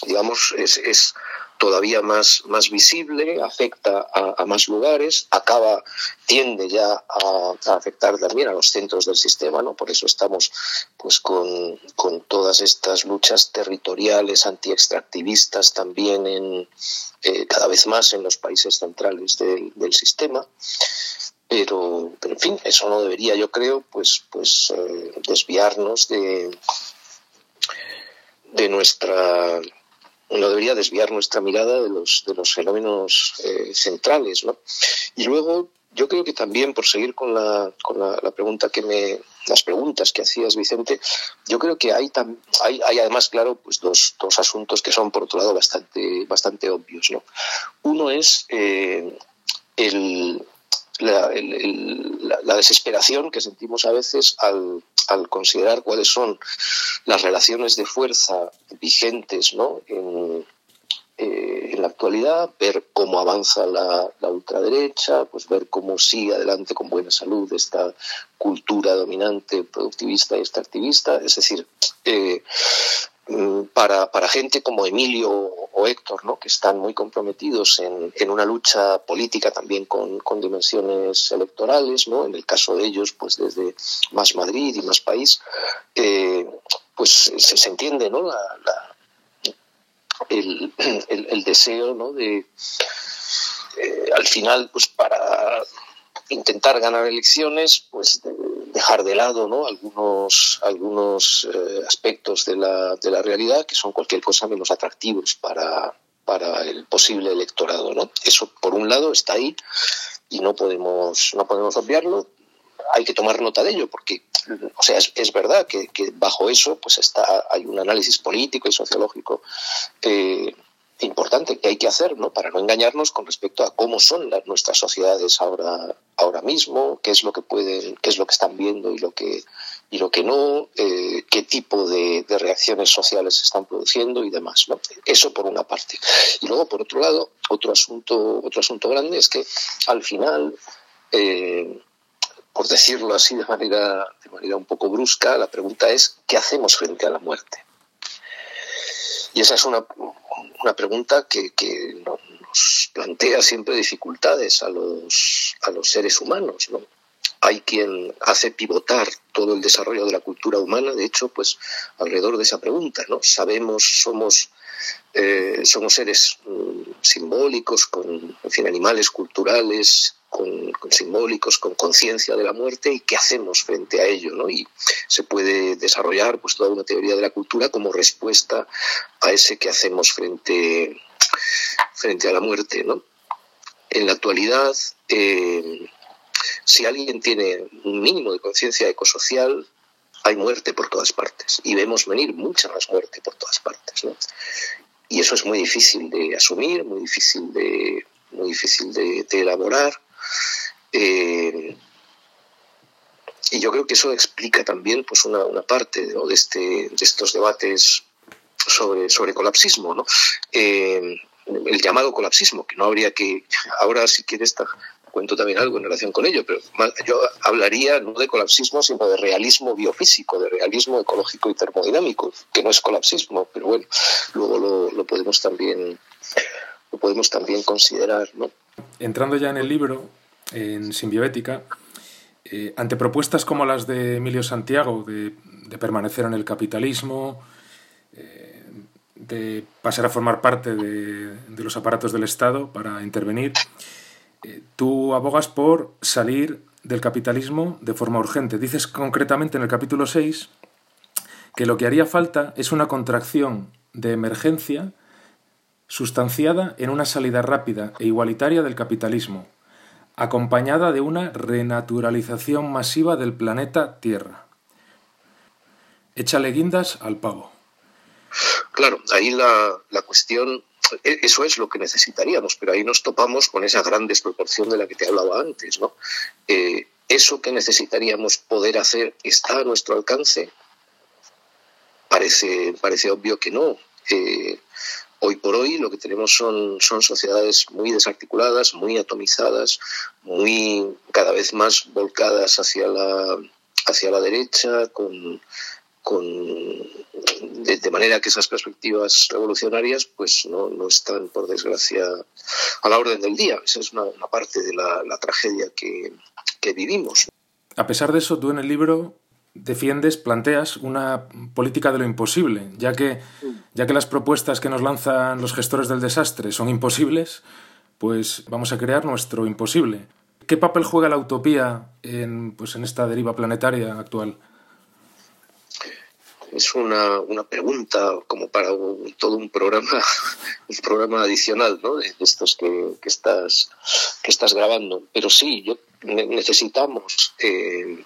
digamos, es, es todavía más, más visible, afecta a, más lugares, acaba, tiende ya a, afectar también a los centros del sistema, ¿no? Por eso estamos pues con, con todas estas luchas territoriales, antiextractivistas también en, eh, cada vez más en los países centrales del, sistema pero, en fin, eso no debería, yo creo, pues, pues eh, desviarnos de, de nuestra no debería desviar nuestra mirada de los, de los fenómenos eh, centrales. ¿no? Y luego, yo creo que también, por seguir con la, con la, pregunta que me, las preguntas que hacías, Vicente, yo creo que hay, hay, hay además, claro, pues dos, dos, asuntos que son, por otro lado, bastante, bastante obvios. ¿no? Uno es eh, el, la, la, desesperación que sentimos a veces al, al, considerar cuáles son las relaciones de fuerza vigentes ¿no? en, eh, en la actualidad, ver cómo avanza la, ultraderecha, pues ver cómo sigue adelante con buena salud esta cultura dominante, productivista y extractivista. Es decir, eh, para, para, gente como Emilio o Héctor, ¿no? que están muy comprometidos en, en una lucha política también con, con, dimensiones electorales, ¿no? en el caso de ellos, pues desde Más Madrid y Más País, eh, pues se, se, entiende ¿no? la, la el, el, deseo ¿no? de, eh, al final, pues para intentar ganar elecciones, pues dejar de lado ¿no? algunos, algunos eh, aspectos de la, de la realidad que son cualquier cosa menos atractivos para, para el posible electorado. ¿no? Eso, por un lado, está ahí y no podemos, no podemos obviarlo hay que tomar nota de ello, porque, o sea, es, verdad que, bajo eso pues está, hay un análisis político y sociológico eh, importante que hay que hacer, ¿no? Para no engañarnos con respecto a cómo son nuestras sociedades ahora, ahora mismo, qué es lo que pueden, qué es lo que están viendo y lo que y lo que no, eh, qué tipo de, reacciones sociales se están produciendo y demás, ¿no? Eso por una parte. Y luego, por otro lado, otro asunto, otro asunto grande es que al final eh, por decirlo así de manera, de manera un poco brusca, la pregunta es, ¿qué hacemos frente a la muerte? Y esa es una, una pregunta que, nos plantea siempre dificultades a los, a los seres humanos. ¿no? Hay quien hace pivotar todo el desarrollo de la cultura humana, de hecho, pues alrededor de esa pregunta. ¿no? Sabemos, somos, eh, somos seres mm, simbólicos, con en fin, animales culturales, con, simbólicos, con conciencia de la muerte y qué hacemos frente a ello, ¿no? Y se puede desarrollar pues toda una teoría de la cultura como respuesta a ese que hacemos frente, frente a la muerte, ¿no? En la actualidad, eh, si alguien tiene un mínimo de conciencia ecosocial, hay muerte por todas partes y vemos venir mucha más muerte por todas partes, ¿no? Y eso es muy difícil de asumir, muy difícil de, muy difícil de elaborar eh, y yo creo que eso explica también pues una, una parte de, este, de estos debates sobre, sobre colapsismo, ¿no? Eh, el llamado colapsismo, que no habría que, ahora si quieres cuento también algo en relación con ello, pero yo hablaría no de colapsismo, sino de realismo biofísico, de realismo ecológico y termodinámico, que no es colapsismo, pero bueno, luego lo, lo podemos también lo podemos también considerar, ¿no? Entrando ya en el libro, en Simbiótica, eh, ante propuestas como las de Emilio Santiago de, permanecer en el capitalismo, eh, de pasar a formar parte de, los aparatos del Estado para intervenir, tú abogas por salir del capitalismo de forma urgente. Dices concretamente en el capítulo 6 que lo que haría falta es una contracción de emergencia sustanciada en una salida rápida e igualitaria del capitalismo, acompañada de una renaturalización masiva del planeta Tierra. Échale guindas al pavo. Claro, ahí la, cuestión, e, eso es lo que necesitaríamos, pero ahí nos topamos con esa gran desproporción de la que te hablaba antes, ¿no? Eh, eso que necesitaríamos poder hacer está a nuestro alcance. Parece, parece obvio que no. Eh, Hoy por hoy lo que tenemos son, son sociedades muy desarticuladas, muy atomizadas, muy cada vez más volcadas hacia la, hacia la derecha, con, de, manera que esas perspectivas revolucionarias pues no, no, están, por desgracia, a la orden del día. Esa es una, parte de la, la tragedia que, que vivimos. A pesar de eso, tú en el libro defiendes, planteas una política de lo imposible, ya que, ya que las propuestas que nos lanzan los gestores del desastre son imposibles, pues vamos a crear nuestro imposible. ¿Qué papel juega la utopía en, pues, en esta deriva planetaria actual? Es una, una pregunta como para todo un programa, <laughs> un programa adicional, ¿no? De estos que, que, estás, que estás grabando. Pero sí, yo necesitamos eh,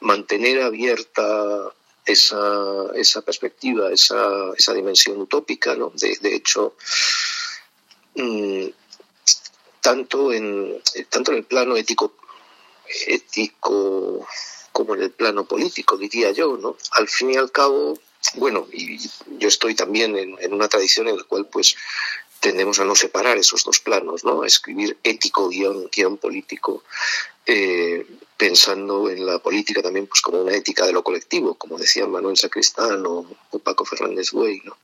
mantener abierta esa, esa perspectiva, esa, esa dimensión utópica, ¿no? De, hecho, mm, tanto, en, tanto en el plano ético, ético como en el plano político, diría yo, ¿no? Al fin y al cabo, bueno, y yo estoy también en, una tradición en la cual pues tendemos a no separar esos dos planos, ¿no? A escribir ético guion, guion político, eh, pensando en la política también pues como una ética de lo colectivo, como decía Manuel Sacristán o, Paco Fernández Buey, ¿no?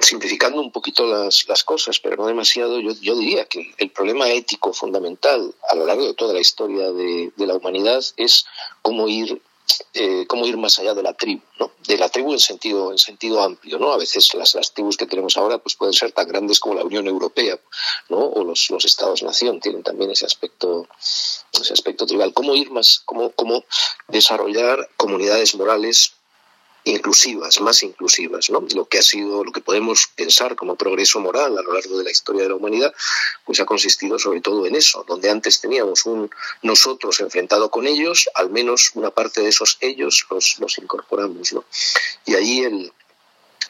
Simplificando un poquito las, las, cosas, pero no demasiado, yo, yo, diría que el problema ético fundamental a lo largo de toda la historia de, de la humanidad es cómo ir eh, cómo ir más allá de la tribu, ¿no? De la tribu en sentido, en sentido amplio, ¿no? A veces las, las tribus que tenemos ahora pues pueden ser tan grandes como la Unión Europea, ¿no? O los, los Estados-nación tienen también ese aspecto, ese aspecto tribal. ¿Cómo ir más, cómo, cómo desarrollar comunidades morales inclusivas, más inclusivas, ¿no? Lo que ha sido, lo que podemos pensar como progreso moral a lo largo de la historia de la humanidad, pues ha consistido sobre todo en eso, donde antes teníamos un nosotros enfrentado con ellos, al menos una parte de esos ellos los, los incorporamos, ¿no? Y ahí el,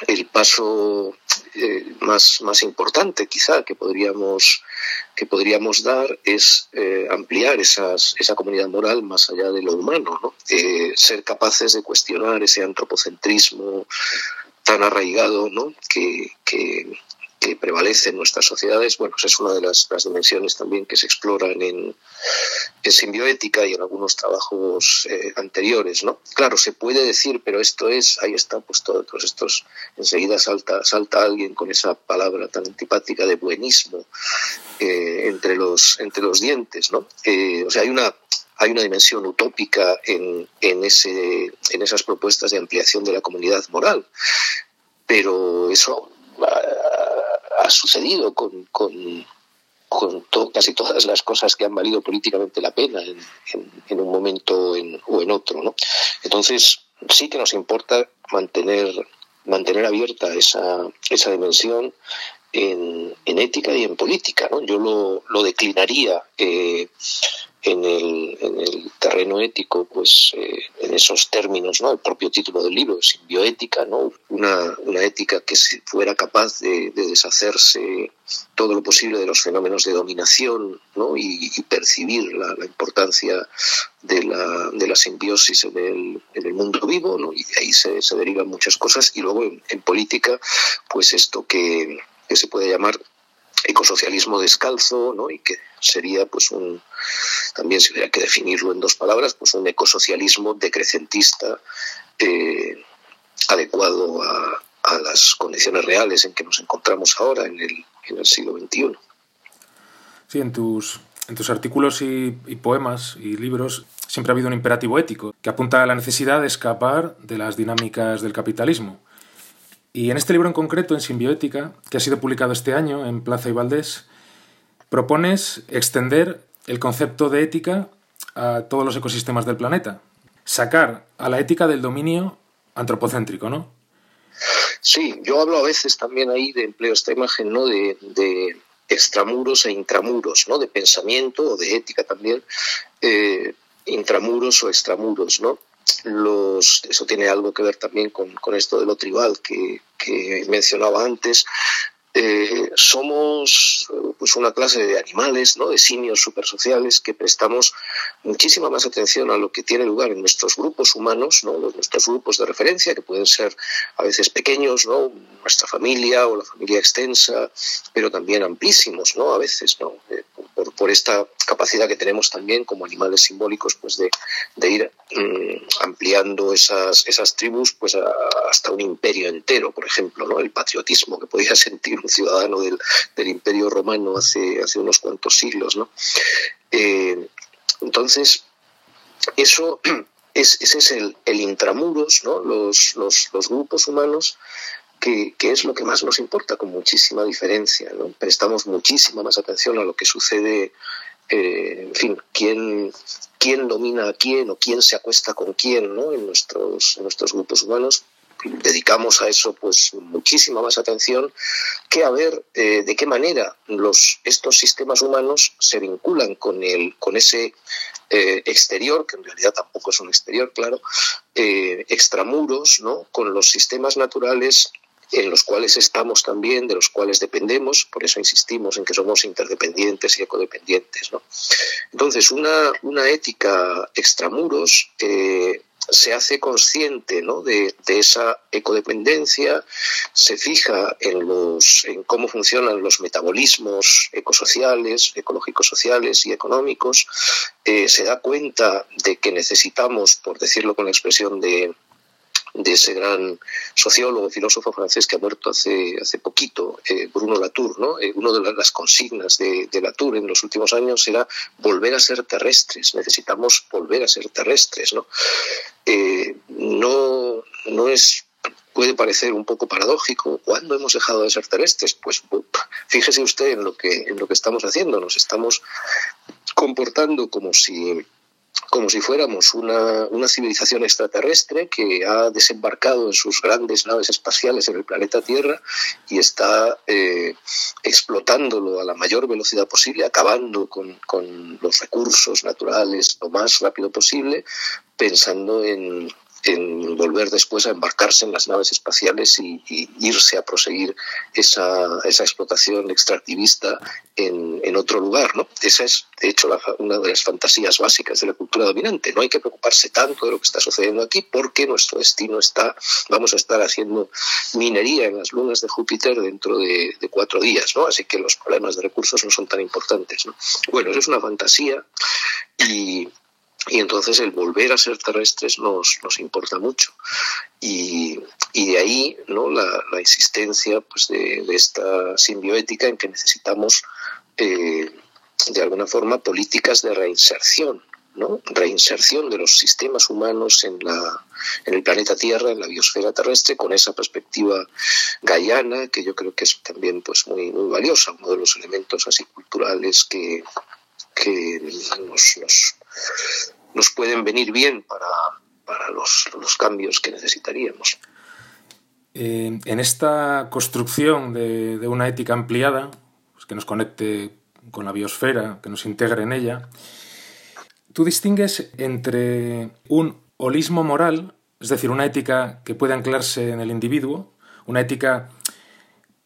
el paso eh, más, más importante quizá que podríamos, que podríamos dar es eh, ampliar esa comunidad moral más allá de lo humano, ¿no? Eh, ser capaces de cuestionar ese antropocentrismo tan arraigado ¿no? que, que, que prevalece en nuestras sociedades, bueno, pues es una de las, dimensiones también que se exploran en, en simbioética y en algunos trabajos eh, anteriores, ¿no? Claro, se puede decir, pero esto es, ahí está, pues todos estos, enseguida salta, salta alguien con esa palabra tan antipática de buenismo eh, entre, los, entre los dientes, ¿no? Eh, o sea, hay una, hay una dimensión utópica en, en, ese, en esas propuestas de ampliación de la comunidad moral, pero eso ha sucedido con, con, casi todas las cosas que han valido políticamente la pena en, en, un momento o en otro. ¿no? Entonces, sí que nos importa mantener, mantener abierta esa, esa dimensión en, en, ética y en política. ¿no? Yo lo, lo declinaría eh, en el, en el terreno ético, pues eh, en esos términos, ¿no? El propio título del libro, simbioética, ¿no? Una, una ética que fuera capaz de, deshacerse todo lo posible de los fenómenos de dominación, ¿no? Y, percibir la, importancia de la, de la simbiosis en el, en el mundo vivo, ¿no? Y de ahí se, derivan muchas cosas. Y luego en, política, pues esto que, que se puede llamar ecosocialismo descalzo, ¿no? Y que sería, pues, un también si hubiera que definirlo en dos palabras, pues un ecosocialismo decrecentista eh, adecuado a, las condiciones reales en que nos encontramos ahora en el, en el siglo XXI. Sí, en tus, en tus artículos y, y poemas y libros siempre ha habido un imperativo ético que apunta a la necesidad de escapar de las dinámicas del capitalismo y en este libro en concreto, en Simbioética, que ha sido publicado este año en Plaza y Valdés, propones extender el concepto de ética a todos los ecosistemas del planeta. Sacar a la ética del dominio antropocéntrico, ¿no? Sí, yo hablo a veces también ahí de empleo esta imagen, ¿no? De, extramuros e intramuros, ¿no? De pensamiento o de ética también, eh, intramuros o extramuros, ¿no? los, eso tiene algo que ver también con, con esto de lo tribal que, que mencionaba antes, eh, somos pues una clase de animales, ¿no? de simios supersociales que prestamos muchísima más atención a lo que tiene lugar en nuestros grupos humanos, ¿no? nuestros grupos de referencia, que pueden ser a veces pequeños, ¿no? nuestra familia o la familia extensa, pero también amplísimos, ¿no? a veces, ¿no? Eh, por, por, esta capacidad que tenemos también como animales simbólicos pues de, de ir mmm, ampliando esas, esas tribus pues a, hasta un imperio entero, por ejemplo, ¿no? el patriotismo que podía <laughs> sentir un ciudadano del, Imperio Romano hace, unos cuantos siglos. ¿no? Eh, entonces, eso <clears throat> es, ese es el, intramuros, ¿no? los, grupos humanos que, es lo que más nos importa, con muchísima diferencia. Prestamos muchísima más atención a lo que sucede, eh, en fin, quién, quién domina a quién o quién se acuesta con quién ¿no? en, nuestros, en nuestros grupos humanos, dedicamos a eso pues muchísima más atención que a ver eh, de qué manera los estos sistemas humanos se vinculan con el con ese eh, exterior, que en realidad tampoco es un exterior, claro, eh, extramuros, ¿no? con los sistemas naturales en los cuales estamos también, de los cuales dependemos, por eso insistimos en que somos interdependientes y ecodependientes. Entonces, una, una ética extramuros eh, se hace consciente ¿no? de, esa ecodependencia, se fija en, los, en cómo funcionan los metabolismos ecosociales, ecológicos sociales y económicos, eh, se da cuenta de que necesitamos, por decirlo con la expresión de, de ese gran sociólogo, filósofo francés que ha muerto hace, hace poquito, eh, Bruno Latour. ¿no? Eh, una de las consignas de, Latour en los últimos años era volver a ser terrestres, necesitamos volver a ser terrestres. ¿no? Eh, no, no es puede parecer un poco paradójico. ¿Cuándo hemos dejado de ser terrestres? Pues fíjese usted en lo que, en lo que estamos haciendo. Nos estamos comportando como si como si fuéramos una, civilización extraterrestre que ha desembarcado en sus grandes naves espaciales en el planeta Tierra y está eh, explotándolo a la mayor velocidad posible, acabando con, con los recursos naturales lo más rápido posible, pensando en, en volver después a embarcarse en las naves espaciales y, irse a proseguir esa, esa explotación extractivista en, en, otro lugar. ¿no? Esa es, de hecho, una de las fantasías básicas de la cultura dominante. No hay que preocuparse tanto de lo que está sucediendo aquí porque nuestro destino está, vamos a estar haciendo minería en las lunas de Júpiter dentro de, de cuatro días, ¿no? así que los problemas de recursos no son tan importantes. ¿no? Bueno, eso es una fantasía y, y entonces el volver a ser terrestres nos, nos importa mucho. Y, de ahí ¿no? la, insistencia pues, de, esta simbioética en que necesitamos, eh, de alguna forma, políticas de reinserción. ¿no? reinserción de los sistemas humanos en, la, en el planeta Tierra, en la biosfera terrestre, con esa perspectiva gaiana, que yo creo que es también pues, muy, muy valiosa, uno de los elementos así culturales que, que nos, nos, pueden venir bien para, para los, los, cambios que necesitaríamos. Eh, en esta construcción de, de una ética ampliada, pues, que nos conecte con la biosfera, que nos integre en ella, tú distingues entre un holismo moral, es decir, una ética que puede anclarse en el individuo, una ética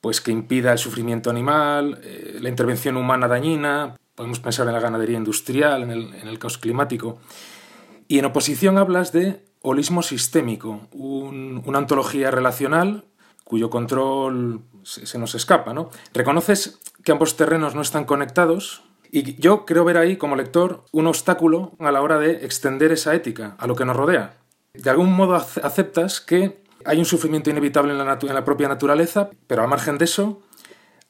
pues que impida el sufrimiento animal, eh, la intervención humana dañina, podemos pensar en la ganadería industrial, en el, caos climático. Y en oposición hablas de holismo sistémico, una ontología relacional cuyo control se, nos escapa. ¿no? Reconoces que ambos terrenos no están conectados y yo creo ver ahí, como lector, un obstáculo a la hora de extender esa ética a lo que nos rodea. De algún modo aceptas que hay un sufrimiento inevitable en la, en la propia naturaleza, pero al margen de eso,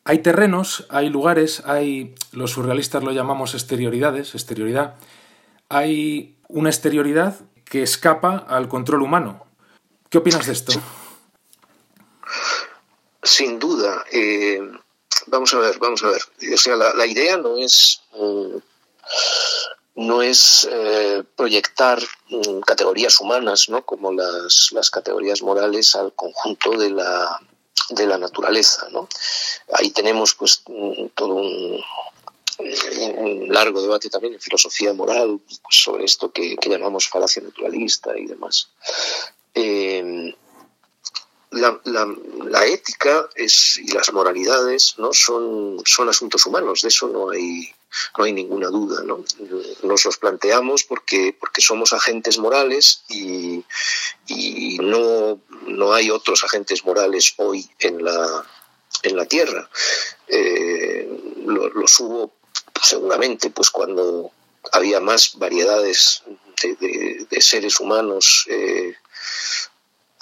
hay terrenos, hay lugares, hay, los surrealistas lo llamamos exterioridades, exterioridad, hay una exterioridad que escapa al control humano. ¿Qué opinas de esto? Sin duda. Eh, vamos a ver, vamos a ver. O sea, la, idea no es... Mm, no es eh, proyectar mm, categorías humanas, ¿no? como las, las categorías morales, al conjunto de la, de la naturaleza. ¿no? Ahí tenemos pues todo un, largo debate también en filosofía moral pues, sobre esto que, llamamos falacia naturalista y demás. Eh, la, la, ética es, y las moralidades no son, son asuntos humanos, de eso no hay, no hay ninguna duda. ¿no? Nos los planteamos porque, porque somos agentes morales y, y no, no hay otros agentes morales hoy en la, en la Tierra. Eh, los hubo seguramente pues cuando había más variedades de, de, seres humanos eh,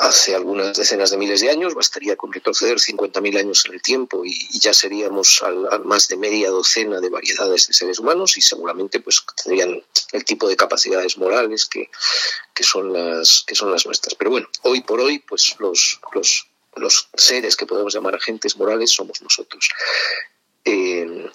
hace algunas decenas de miles de años, bastaría con retroceder 50.000 años en el tiempo y, ya seríamos más de media docena de variedades de seres humanos y seguramente pues tendrían el tipo de capacidades morales que, que, son, las, que son las nuestras. Pero bueno, hoy por hoy pues los, los, los seres que podemos llamar agentes morales somos nosotros. Eh,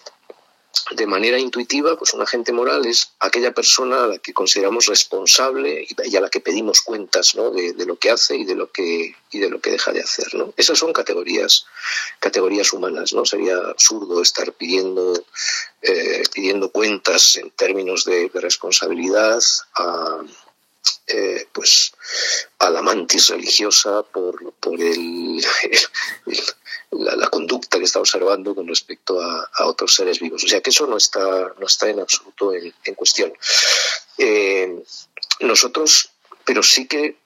de manera intuitiva, pues un agente moral es aquella persona a la que consideramos responsable y a la que pedimos cuentas ¿no? de, lo que hace y de lo que, y de lo que deja de hacer. ¿no? Esas son categorías, categorías humanas. ¿no? Sería absurdo estar pidiendo, eh, pidiendo cuentas en términos de, responsabilidad a, eh, pues a la mantis religiosa por, por el, <laughs> la, conducta que está observando con respecto a, otros seres vivos. O sea que eso no está, no está en absoluto en, cuestión. Eh, nosotros, pero sí que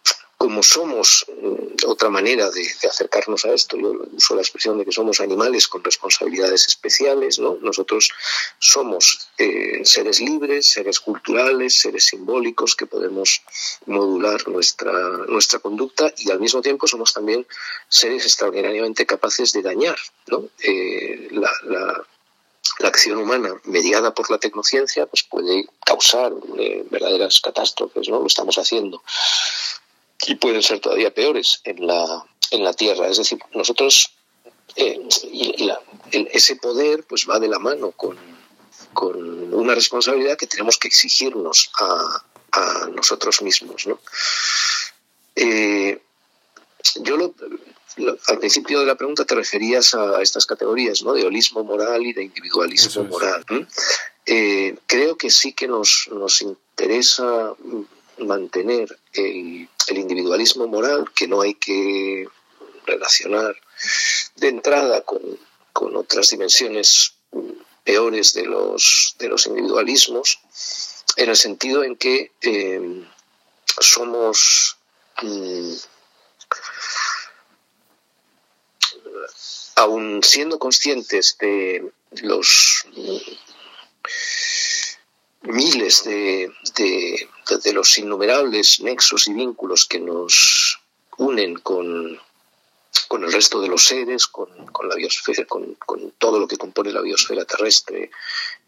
como somos mm, otra manera de, acercarnos a esto, yo uso la expresión de que somos animales con responsabilidades especiales, ¿no? Nosotros somos eh, seres libres, seres culturales, seres simbólicos que podemos modular nuestra, nuestra conducta y al mismo tiempo somos también seres extraordinariamente capaces de dañar, ¿no? Eh, la, la, acción humana mediada por la tecnociencia pues puede causar eh, verdaderas catástrofes, ¿no? Lo estamos haciendo y pueden ser todavía peores en la, en la Tierra. Es decir, nosotros, eh, y, ese poder pues va de la mano con, con, una responsabilidad que tenemos que exigirnos a, a nosotros mismos. ¿no? Eh, yo lo, al principio de la pregunta te referías a, estas categorías ¿no? de holismo moral y de individualismo moral. Eh, creo que sí que nos, nos interesa mantener el, individualismo moral, que no hay que relacionar de entrada con, otras dimensiones peores de los, de los individualismos, en el sentido en que eh, somos mm, aun siendo conscientes de los miles de, de, los innumerables nexos y vínculos que nos unen con, con el resto de los seres, con, la biosfera, con, todo lo que compone la biosfera terrestre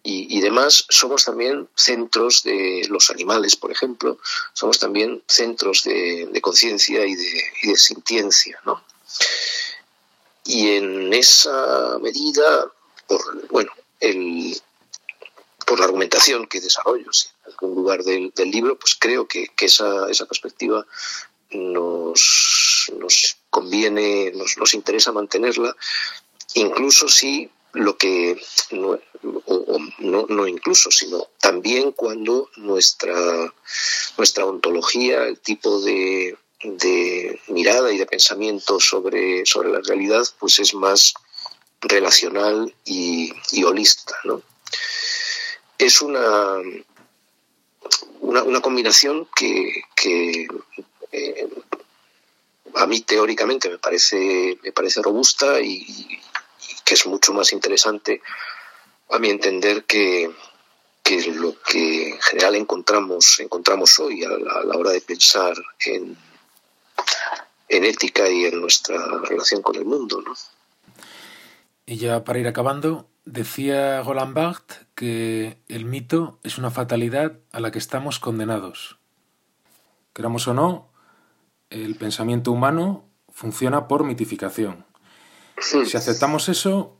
y, demás, somos también centros de los animales, por ejemplo, somos también centros de, conciencia y de, y de sintiencia, ¿no? Y en esa medida, por, bueno, el, por la argumentación que desarrollo en algún lugar del, libro, pues creo que, esa, esa, perspectiva nos, nos conviene, nos, nos, interesa mantenerla, incluso si lo que, no, no, no, incluso, sino también cuando nuestra, nuestra ontología, el tipo de, de mirada y de pensamiento sobre, sobre la realidad, pues es más relacional y, y holista, ¿no? Es una, una, combinación que, eh, a mí teóricamente me parece, me parece robusta y, que es mucho más interesante a mi entender que, lo que en general encontramos, encontramos hoy a la, hora de pensar en, en ética y en nuestra relación con el mundo. ¿no? Y ya para ir acabando, decía Golan Barthes que el mito es una fatalidad a la que estamos condenados. Queramos o no, el pensamiento humano funciona por mitificación. Si aceptamos eso,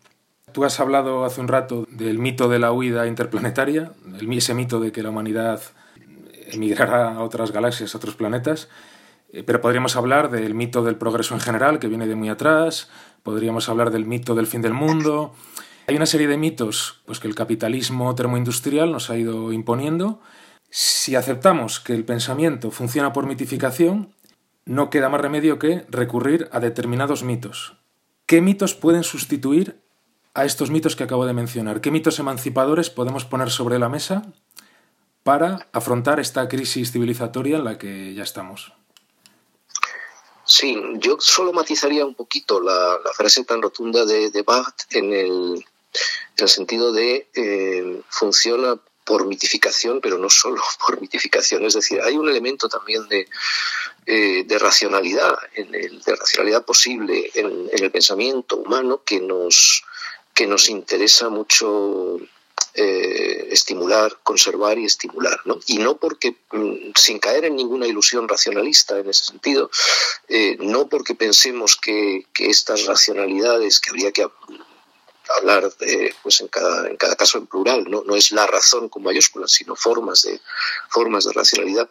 tú has hablado hace un rato del mito de la huida interplanetaria, ese mito de que la humanidad emigrará a otras galaxias, a otros planetas, eh, pero podríamos hablar del mito del progreso en general, que viene de muy atrás, podríamos hablar del mito del fin del mundo, hay una serie de mitos pues, que el capitalismo termoindustrial nos ha ido imponiendo. Si aceptamos que el pensamiento funciona por mitificación, no queda más remedio que recurrir a determinados mitos. ¿Qué mitos pueden sustituir a estos mitos que acabo de mencionar? ¿Qué mitos emancipadores podemos poner sobre la mesa para afrontar esta crisis civilizatoria en la que ya estamos? Sí, yo solo matizaría un poquito la, frase tan rotunda de, de en el, en el sentido de eh, funciona por mitificación, pero no solo <laughs> por mitificación. Es decir, hay un elemento también de, eh, de racionalidad, en el, de racionalidad posible en, el pensamiento humano que nos, que nos interesa mucho eh, estimular, conservar y estimular. ¿no? Y no porque, mm, sin caer en ninguna ilusión racionalista en ese sentido, no porque pensemos que, que estas racionalidades que habría que hablar pues en cada, en cada caso en plural, ¿no? no es la razón con mayúsculas, sino formas de, formas de racionalidad,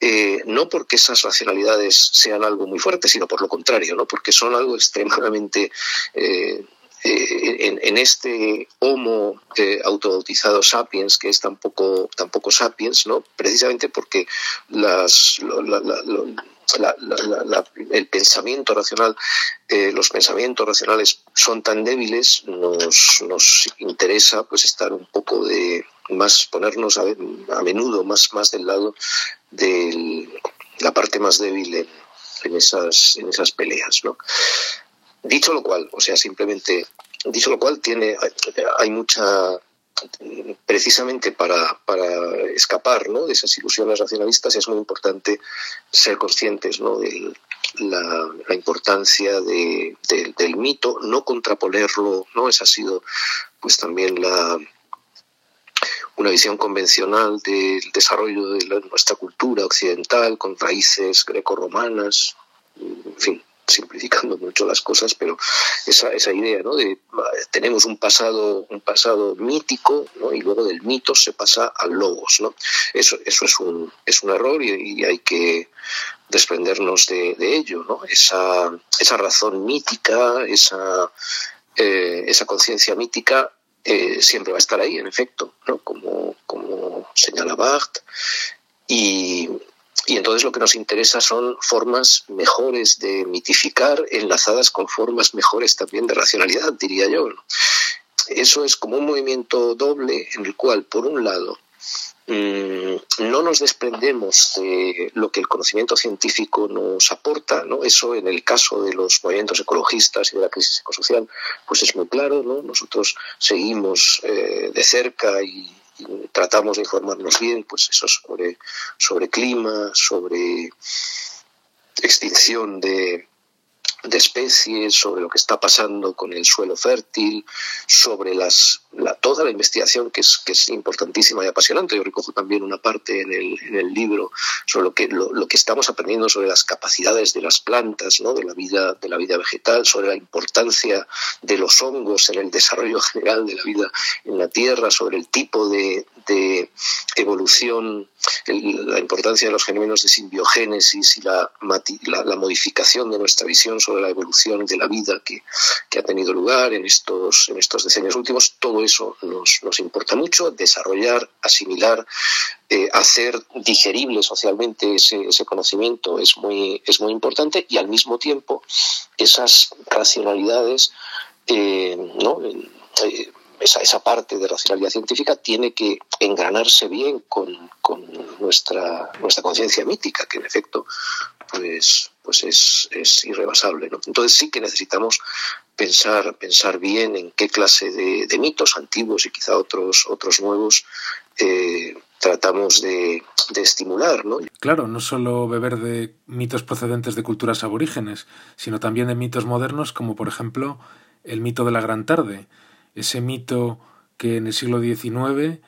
eh, no porque esas racionalidades sean algo muy fuerte, sino por lo contrario, ¿no? porque son algo extremadamente... Eh, eh, en, este homo autobautizado sapiens, que es tampoco, tampoco sapiens, ¿no? precisamente porque las, el pensamiento racional, eh, los pensamientos racionales son tan débiles, nos, nos interesa pues estar un poco de más, ponernos a, menudo más, más del lado de la parte más débil en, en, esas, en esas peleas. ¿no? Dicho lo cual, o sea, simplemente, dicho lo cual, tiene, hay mucha precisamente para, escapar ¿no? de esas ilusiones racionalistas es muy importante ser conscientes ¿no? de la, importancia de, del mito, no contraponerlo, ¿no? esa ha sido pues también la una visión convencional del desarrollo de nuestra cultura occidental con raíces greco-romanas, en fin, simplificando mucho las cosas, pero esa, esa idea, ¿no? De tenemos un pasado, un pasado mítico, ¿no? Y luego del mito se pasa al logos, ¿no? Eso, eso es un, es un error y, hay que desprendernos de, ello, ¿no? Esa, esa razón mítica, esa, eh, esa conciencia mítica eh, siempre va a estar ahí, en efecto, ¿no? Como, como señala Barth. Y, y entonces lo que nos interesa son formas mejores de mitificar, enlazadas con formas mejores también de racionalidad, diría yo. Eso es como un movimiento doble en el cual, por un lado, mm, no nos desprendemos de lo que el conocimiento científico nos aporta, ¿no? Eso en el caso de los movimientos ecologistas y de la crisis ecosocial, pues es muy claro, ¿no? Nosotros seguimos eh, de cerca y, tratamos de informarnos bien, pues eso sobre, sobre clima, sobre extinción de, de especies, sobre lo que está pasando con el suelo fértil, sobre las, la, toda la investigación que es, que es importantísima y apasionante. Yo recojo también una parte en el, en el libro sobre lo que, lo, que estamos aprendiendo sobre las capacidades de las plantas, ¿no? de, la vida, de la vida vegetal, sobre la importancia de los hongos en el desarrollo general de la vida en la Tierra, sobre el tipo de, de evolución, la importancia de los fenómenos de simbiogénesis y la, la, la modificación de nuestra visión sobre la evolución de la vida que, ha tenido lugar en estos, en estos decenios últimos, todo eso nos, nos importa mucho, desarrollar, asimilar, eh, hacer digerible socialmente ese, ese, conocimiento es muy, es muy importante y al mismo tiempo esas racionalidades eh, ¿no? Eh, esa, esa, parte de racionalidad científica tiene que engranarse bien con, con nuestra, nuestra conciencia mítica, que en efecto pues, pues es, es irrebasable. Entonces sí que necesitamos pensar, pensar bien en qué clase de, mitos antiguos y quizá otros, otros nuevos eh, tratamos de, de, estimular. ¿no? Claro, no solo beber de mitos procedentes de culturas aborígenes, sino también de mitos modernos como por ejemplo el mito de la Gran Tarde, ese mito que en el siglo XIX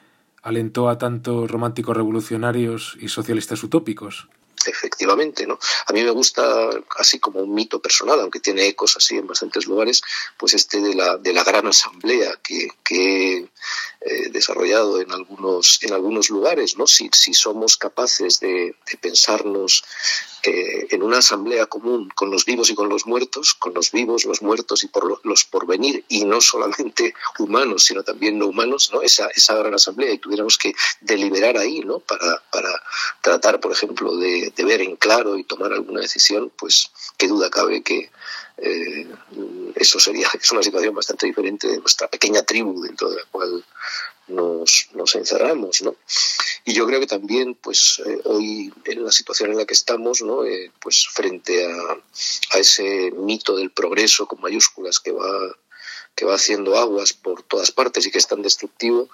alentó a tantos románticos revolucionarios y socialistas utópicos ¿no? A mí me gusta, así como un mito personal, aunque tiene ecos así en bastantes lugares, pues este de la, de la gran asamblea que, que he desarrollado en algunos, en algunos lugares, ¿no? Si, si somos capaces de, pensarnos eh, en una asamblea común con los vivos y con los muertos, con los vivos, los muertos y por los por venir, y no solamente <laughs> humanos, sino también no humanos, ¿no? Esa, esa gran asamblea, y tuviéramos que deliberar ahí, ¿no? Para, para tratar, por ejemplo, de ver en claro y tomar alguna decisión, pues qué duda cabe que eh, eso sería <laughs> es una situación bastante diferente de nuestra pequeña tribu dentro de la cual nos, nos encerramos, ¿no? Y yo creo que también, pues, eh, hoy en la situación en la que estamos, ¿no? Eh, pues frente a, a, ese mito del progreso con mayúsculas que va que va haciendo aguas por todas partes y que es tan destructivo,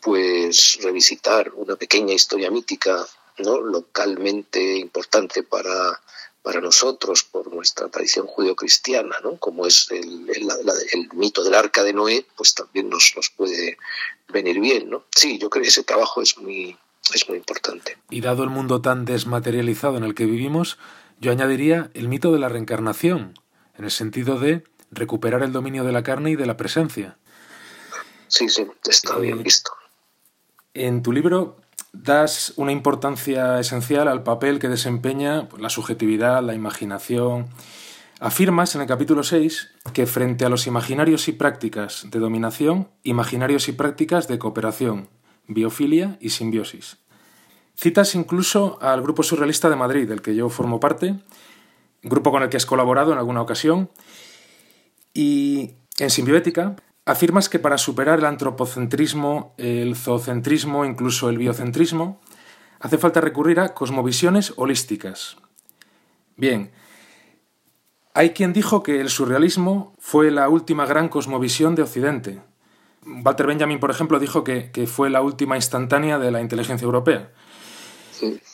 pues revisitar una pequeña historia mítica, ¿no? localmente importante para para nosotros por nuestra tradición judeocristiana, ¿no? como es el, el, mito del arca de Noé, pues también nos, nos puede venir bien. ¿no? Sí, yo creo que ese trabajo es muy, es muy importante. Y dado el mundo tan desmaterializado en el que vivimos, yo añadiría el mito de la reencarnación, en el sentido de recuperar el dominio de la carne y de la presencia. sí, sí, está bien eh, visto. En tu libro das una importancia esencial al papel que desempeña la subjetividad, la imaginación. Afirmas en el capítulo 6 que frente a los imaginarios y prácticas de dominación, imaginarios y prácticas de cooperación, biofilia y simbiosis. Citas incluso al Grupo Surrealista de Madrid, del que yo formo parte, grupo con el que has colaborado en alguna ocasión, y en Simbiótica afirmas que para superar el antropocentrismo, el zoocentrismo, incluso el biocentrismo, hace falta recurrir a cosmovisiones holísticas. Bien, hay quien dijo que el surrealismo fue la última gran cosmovisión de Occidente. Walter Benjamin, por ejemplo, dijo que, fue la última instantánea de la inteligencia europea.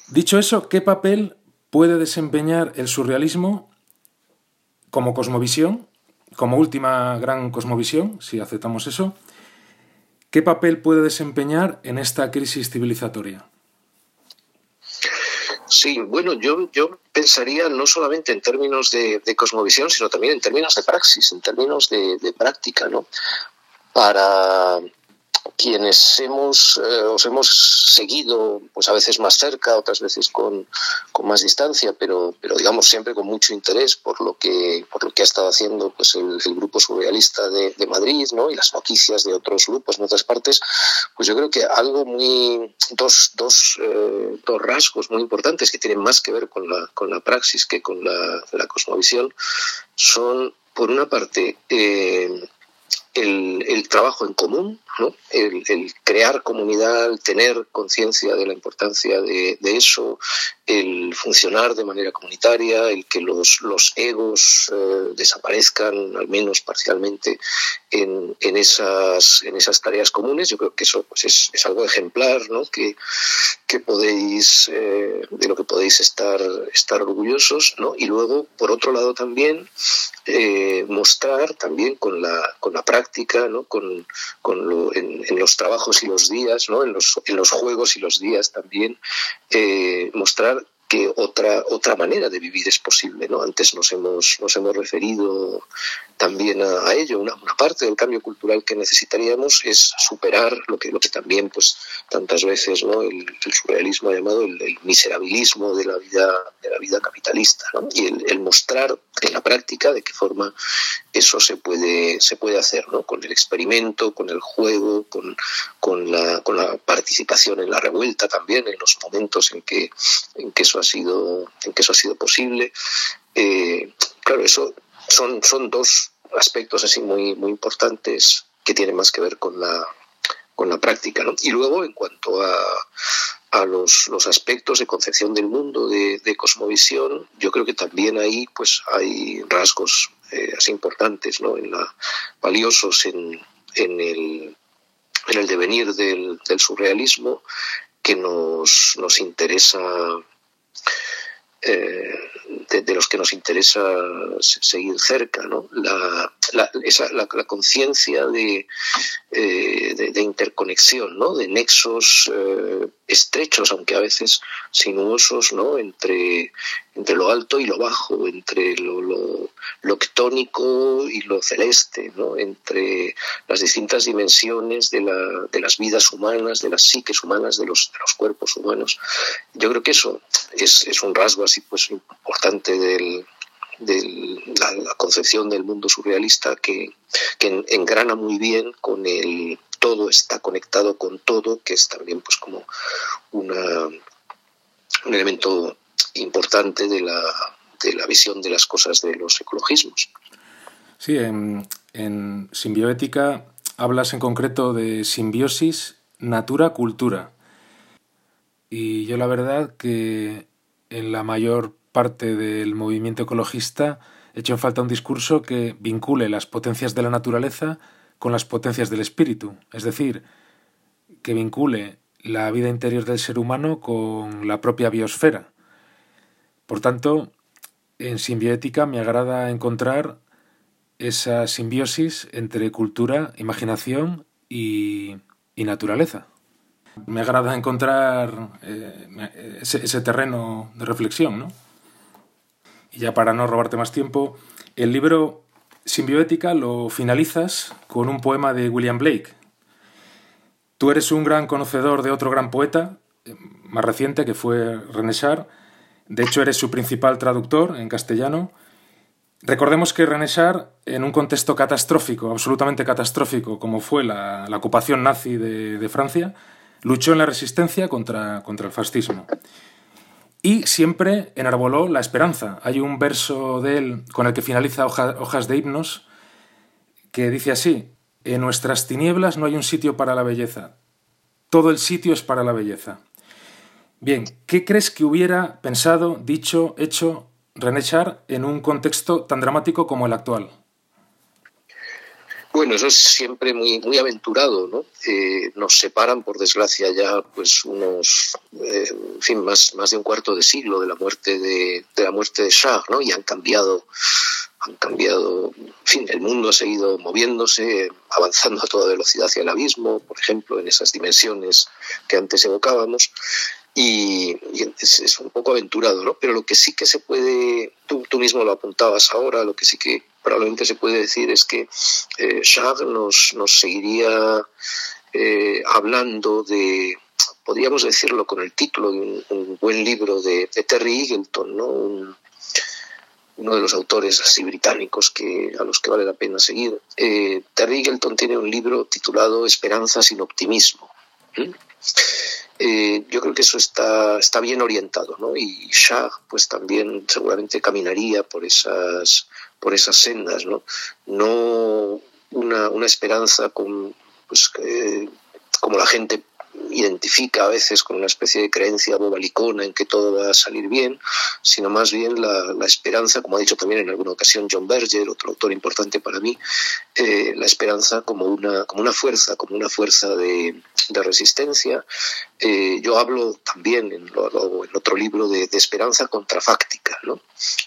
Dicho eso, ¿qué papel puede desempeñar el surrealismo como cosmovisión como última gran cosmovisión, si aceptamos eso, ¿qué papel puede desempeñar en esta crisis civilizatoria? Sí, bueno, yo, yo pensaría no solamente en términos de, cosmovisión, sino también en términos de praxis, en términos de, de práctica, ¿no? Para, quienes hemos, eh, os hemos seguido, pues a veces más cerca, otras veces con, más distancia, pero, pero digamos siempre con mucho interés por lo que, por lo que ha estado haciendo pues el, grupo surrealista de, Madrid, ¿no? Y las noticias de otros grupos en otras partes, pues yo creo que algo muy, dos, dos, eh, dos rasgos muy importantes que tienen más que ver con la, con la praxis que con la, la cosmovisión son, por una parte, eh, el, trabajo en común, el, crear comunidad, el tener conciencia de la importancia de, eso, el funcionar de manera comunitaria, el que los, los egos eh, desaparezcan, al menos parcialmente, en, en, esas, en esas tareas comunes. Yo creo que eso pues es, es algo ejemplar, ¿no? que, que podéis, eh, de lo que podéis estar, estar orgullosos. ¿no? Y luego, por otro lado, también eh, mostrar también con la, con la práctica, ¿no? con, lo, en, en, los trabajos y los días, ¿no? en, los, en los juegos y los días también, mostrar que otra, otra manera de vivir es posible. ¿no? Antes nos hemos, nos hemos referido también a, ello. Una, parte del cambio cultural que necesitaríamos es superar lo que, lo que también pues, tantas veces ¿no? el, surrealismo ha llamado el, miserabilismo de la vida, de la vida capitalista ¿no? y el, mostrar en la práctica de qué forma eso se puede, se puede hacer ¿no? con el experimento, con el juego, con, con, la, con la participación en la revuelta también, en los momentos en que, en que eso ha sido, en que eso ha sido posible. Eh, claro, eso son, son dos aspectos así muy, muy importantes que tienen más que ver con la, con la práctica. Y luego, en cuanto a, a los, los, aspectos de concepción del mundo, de, cosmovisión, yo creo que también ahí pues, hay rasgos eh, así importantes, ¿no? en la, valiosos en, en, el, en el devenir del, del surrealismo que nos, nos interesa eh, de, los que nos interesa seguir cerca, ¿no? La, la, la, conciencia de, eh, de, interconexión, ¿no? De nexos eh, estrechos, aunque a veces sinuosos, ¿no? Entre, entre lo alto y lo bajo, entre lo, lo, lo y lo celeste, ¿no? Entre las distintas dimensiones de, la, de las vidas humanas, de las psiques humanas, de los, de los cuerpos humanos. Yo creo que eso es, es un rasgo así pues importante del, de la, concepción del mundo surrealista que, que, engrana muy bien con el todo está conectado con todo, que es también pues como un elemento importante de la, de la visión de las cosas de los ecologismos. Sí, en, en simbioética hablas en concreto de simbiosis natura-cultura. Y yo la verdad que en la mayor parte del movimiento ecologista hecho en falta un discurso que vincule las potencias de la naturaleza con las potencias del espíritu, es decir, que vincule la vida interior del ser humano con la propia biosfera. Por tanto, en simbiótica me agrada encontrar esa simbiosis entre cultura, imaginación y, naturaleza. Me agrada encontrar eh, ese, ese terreno de reflexión, ¿no? Y ya para no robarte más tiempo, el libro Simbiótica lo finalizas con un poema de William Blake, Tú eres un gran conocedor de otro gran poeta, eh, más reciente, que fue René Char. De hecho, eres su principal traductor en castellano. Recordemos que René Char, en un contexto catastrófico, absolutamente catastrófico, como fue la, ocupación nazi de, Francia, luchó en la resistencia contra, contra el fascismo. Y siempre enarboló la esperanza. Hay un verso de él con el que finaliza Hojas de Himnos que dice así, en nuestras tinieblas no hay un sitio para la belleza, todo el sitio es para la belleza. Bien, ¿qué crees que hubiera pensado, dicho, hecho René Char en un contexto tan dramático como el actual? Bueno, eso es siempre muy, muy aventurado, ¿no? Eh, nos separan, por desgracia, ya pues unos, eh, en fin, más, más de un cuarto de siglo de la muerte de, de la muerte de Shah, ¿no? Y han cambiado han cambiado, en fin, el mundo ha seguido moviéndose, avanzando a toda velocidad hacia el abismo, por ejemplo, en esas dimensiones que antes evocábamos, y, es, un poco aventurado, ¿no? Pero lo que sí que se puede, tú, mismo lo apuntabas ahora, lo que sí que probablemente se puede decir es que eh, nos, seguiría eh, hablando de, podríamos decirlo con el título de un, buen libro de, Terry Eagleton, ¿no? uno de los autores así británicos que, a los que vale la pena seguir. Eh, Terry Eagleton tiene un libro titulado Esperanza sin optimismo. Eh, yo creo que eso está, está bien orientado, ¿no? Y Shah, pues también seguramente caminaría por esas, por esas sendas, ¿no? No una, una esperanza con, pues, como la gente identifica a veces con una especie de creencia bobalicona en que todo va a salir bien, sino más bien la, esperanza, como ha dicho también en alguna ocasión John Berger, otro autor importante para mí, eh, la esperanza como una, como una fuerza, como una fuerza de, resistencia. Eh, yo hablo también en, otro libro de, esperanza contrafáctica, ¿no?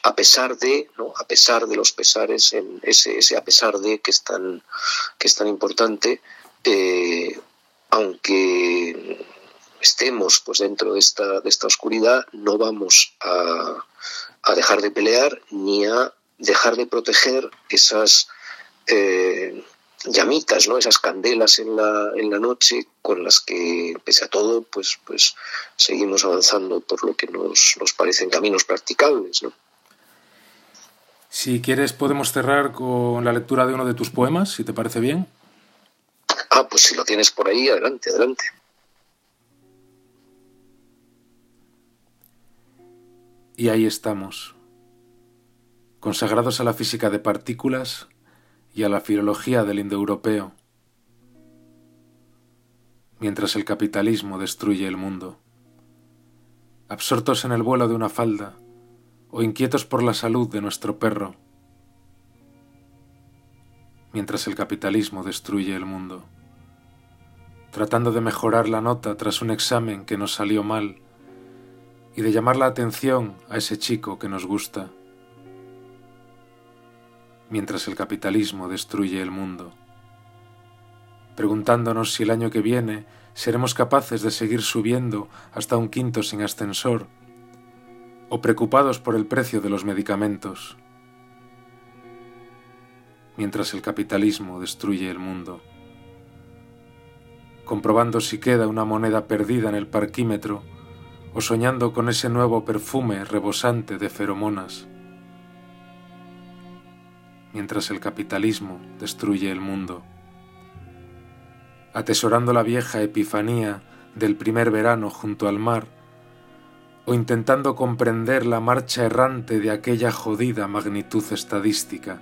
a pesar de, ¿no? a pesar de los pesares, en ese, ese a pesar de que es tan, que es tan importante, eh, aunque estemos pues dentro de esta, de esta oscuridad, no vamos a, dejar de pelear ni a dejar de proteger esas eh, llamitas, ¿no? esas candelas en la, en la noche con las que, pese a todo, pues, pues seguimos avanzando por lo que nos, nos parecen caminos practicables. ¿no? Si quieres podemos cerrar con la lectura de uno de tus poemas, si te parece bien. Ah, pues si lo tienes por ahí, adelante, adelante. Y ahí estamos, consagrados a la física de partículas y a la filología del indoeuropeo, mientras el capitalismo destruye el mundo, absortos en el vuelo de una falda o inquietos por la salud de nuestro perro, mientras el capitalismo destruye el mundo tratando de mejorar la nota tras un examen que nos salió mal y de llamar la atención a ese chico que nos gusta, mientras el capitalismo destruye el mundo, preguntándonos si el año que viene seremos capaces de seguir subiendo hasta un quinto sin ascensor, o preocupados por el precio de los medicamentos, mientras el capitalismo destruye el mundo comprobando si queda una moneda perdida en el parquímetro o soñando con ese nuevo perfume rebosante de feromonas. Mientras el capitalismo destruye el mundo, atesorando la vieja epifanía del primer verano junto al mar, o intentando comprender la marcha errante de aquella jodida magnitud estadística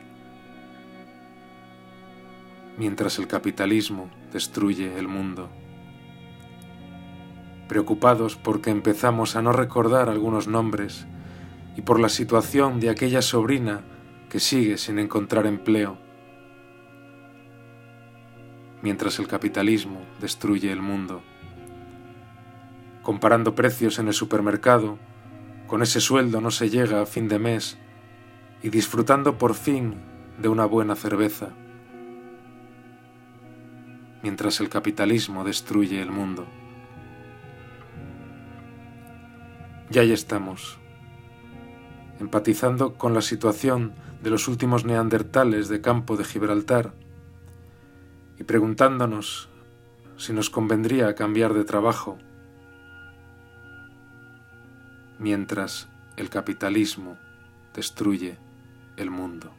mientras el capitalismo destruye el mundo. Preocupados porque empezamos a no recordar algunos nombres y por la situación de aquella sobrina que sigue sin encontrar empleo, mientras el capitalismo destruye el mundo. Comparando precios en el supermercado, con ese sueldo no se llega a fin de mes y disfrutando por fin de una buena cerveza mientras el capitalismo destruye el mundo. Y ahí estamos, empatizando con la situación de los últimos neandertales de campo de Gibraltar y preguntándonos si nos convendría cambiar de trabajo mientras el capitalismo destruye el mundo.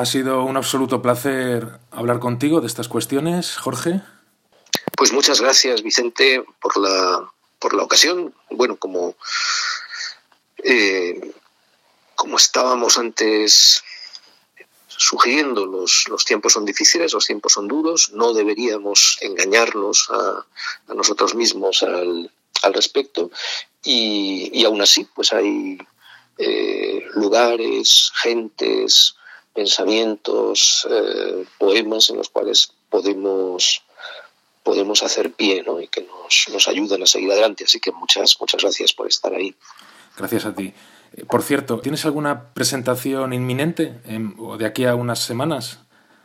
Ha sido un absoluto placer hablar contigo de estas cuestiones, Jorge. Pues muchas gracias, Vicente, por la, por la ocasión. Bueno, como, eh, como estábamos antes sugiriendo, los, los tiempos son difíciles, los tiempos son duros, no deberíamos engañarnos a, nosotros mismos al, respecto y, y, aún así, pues hay eh, lugares, gentes, pensamientos, eh, poemas en los cuales podemos podemos hacer pie ¿no? y que nos, nos ayudan a seguir adelante. Así que muchas, muchas gracias por estar ahí. Gracias a ti. Eh, por cierto, ¿tienes alguna presentación inminente o de aquí a unas semanas?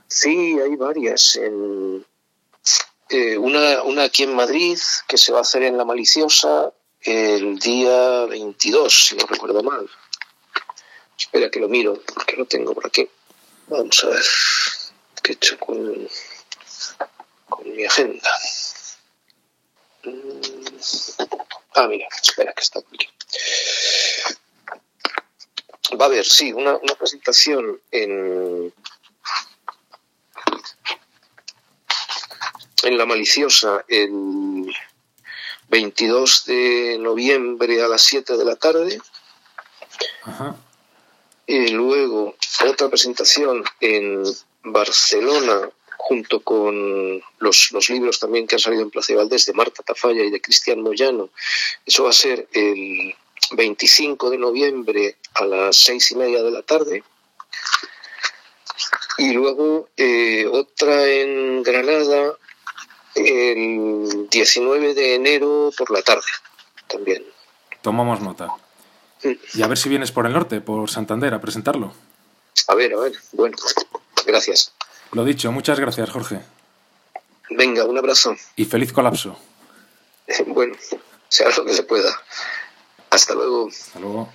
Sí, hay varias. Eh, una, una aquí en Madrid que se va a hacer en La Maliciosa el día 22, si no recuerdo mal. Espera que lo miro, porque lo tengo por aquí. Vamos a ver qué he hecho con, con mi agenda. Mm. Ah, mira, espera que está aquí. Va a haber, sí, una, una presentación en, en La Maliciosa el 22 de noviembre a las 7 de la tarde. Ajá. Y luego otra presentación en Barcelona junto con los, los, libros también que han salido en Plaza Valdés de Marta Tafalla y de Cristian Moyano. Eso va a ser el 25 de noviembre a las seis y media de la tarde. Y luego eh, otra en Granada el 19 de enero por la tarde también. Tomamos nota. Y a ver si vienes por el norte, por Santander, a presentarlo. A ver, a ver. Bueno, gracias. Lo dicho, muchas gracias, Jorge. Venga, un abrazo. Y feliz colapso. <laughs> Bueno, sea lo que se pueda. Hasta luego. Hasta luego.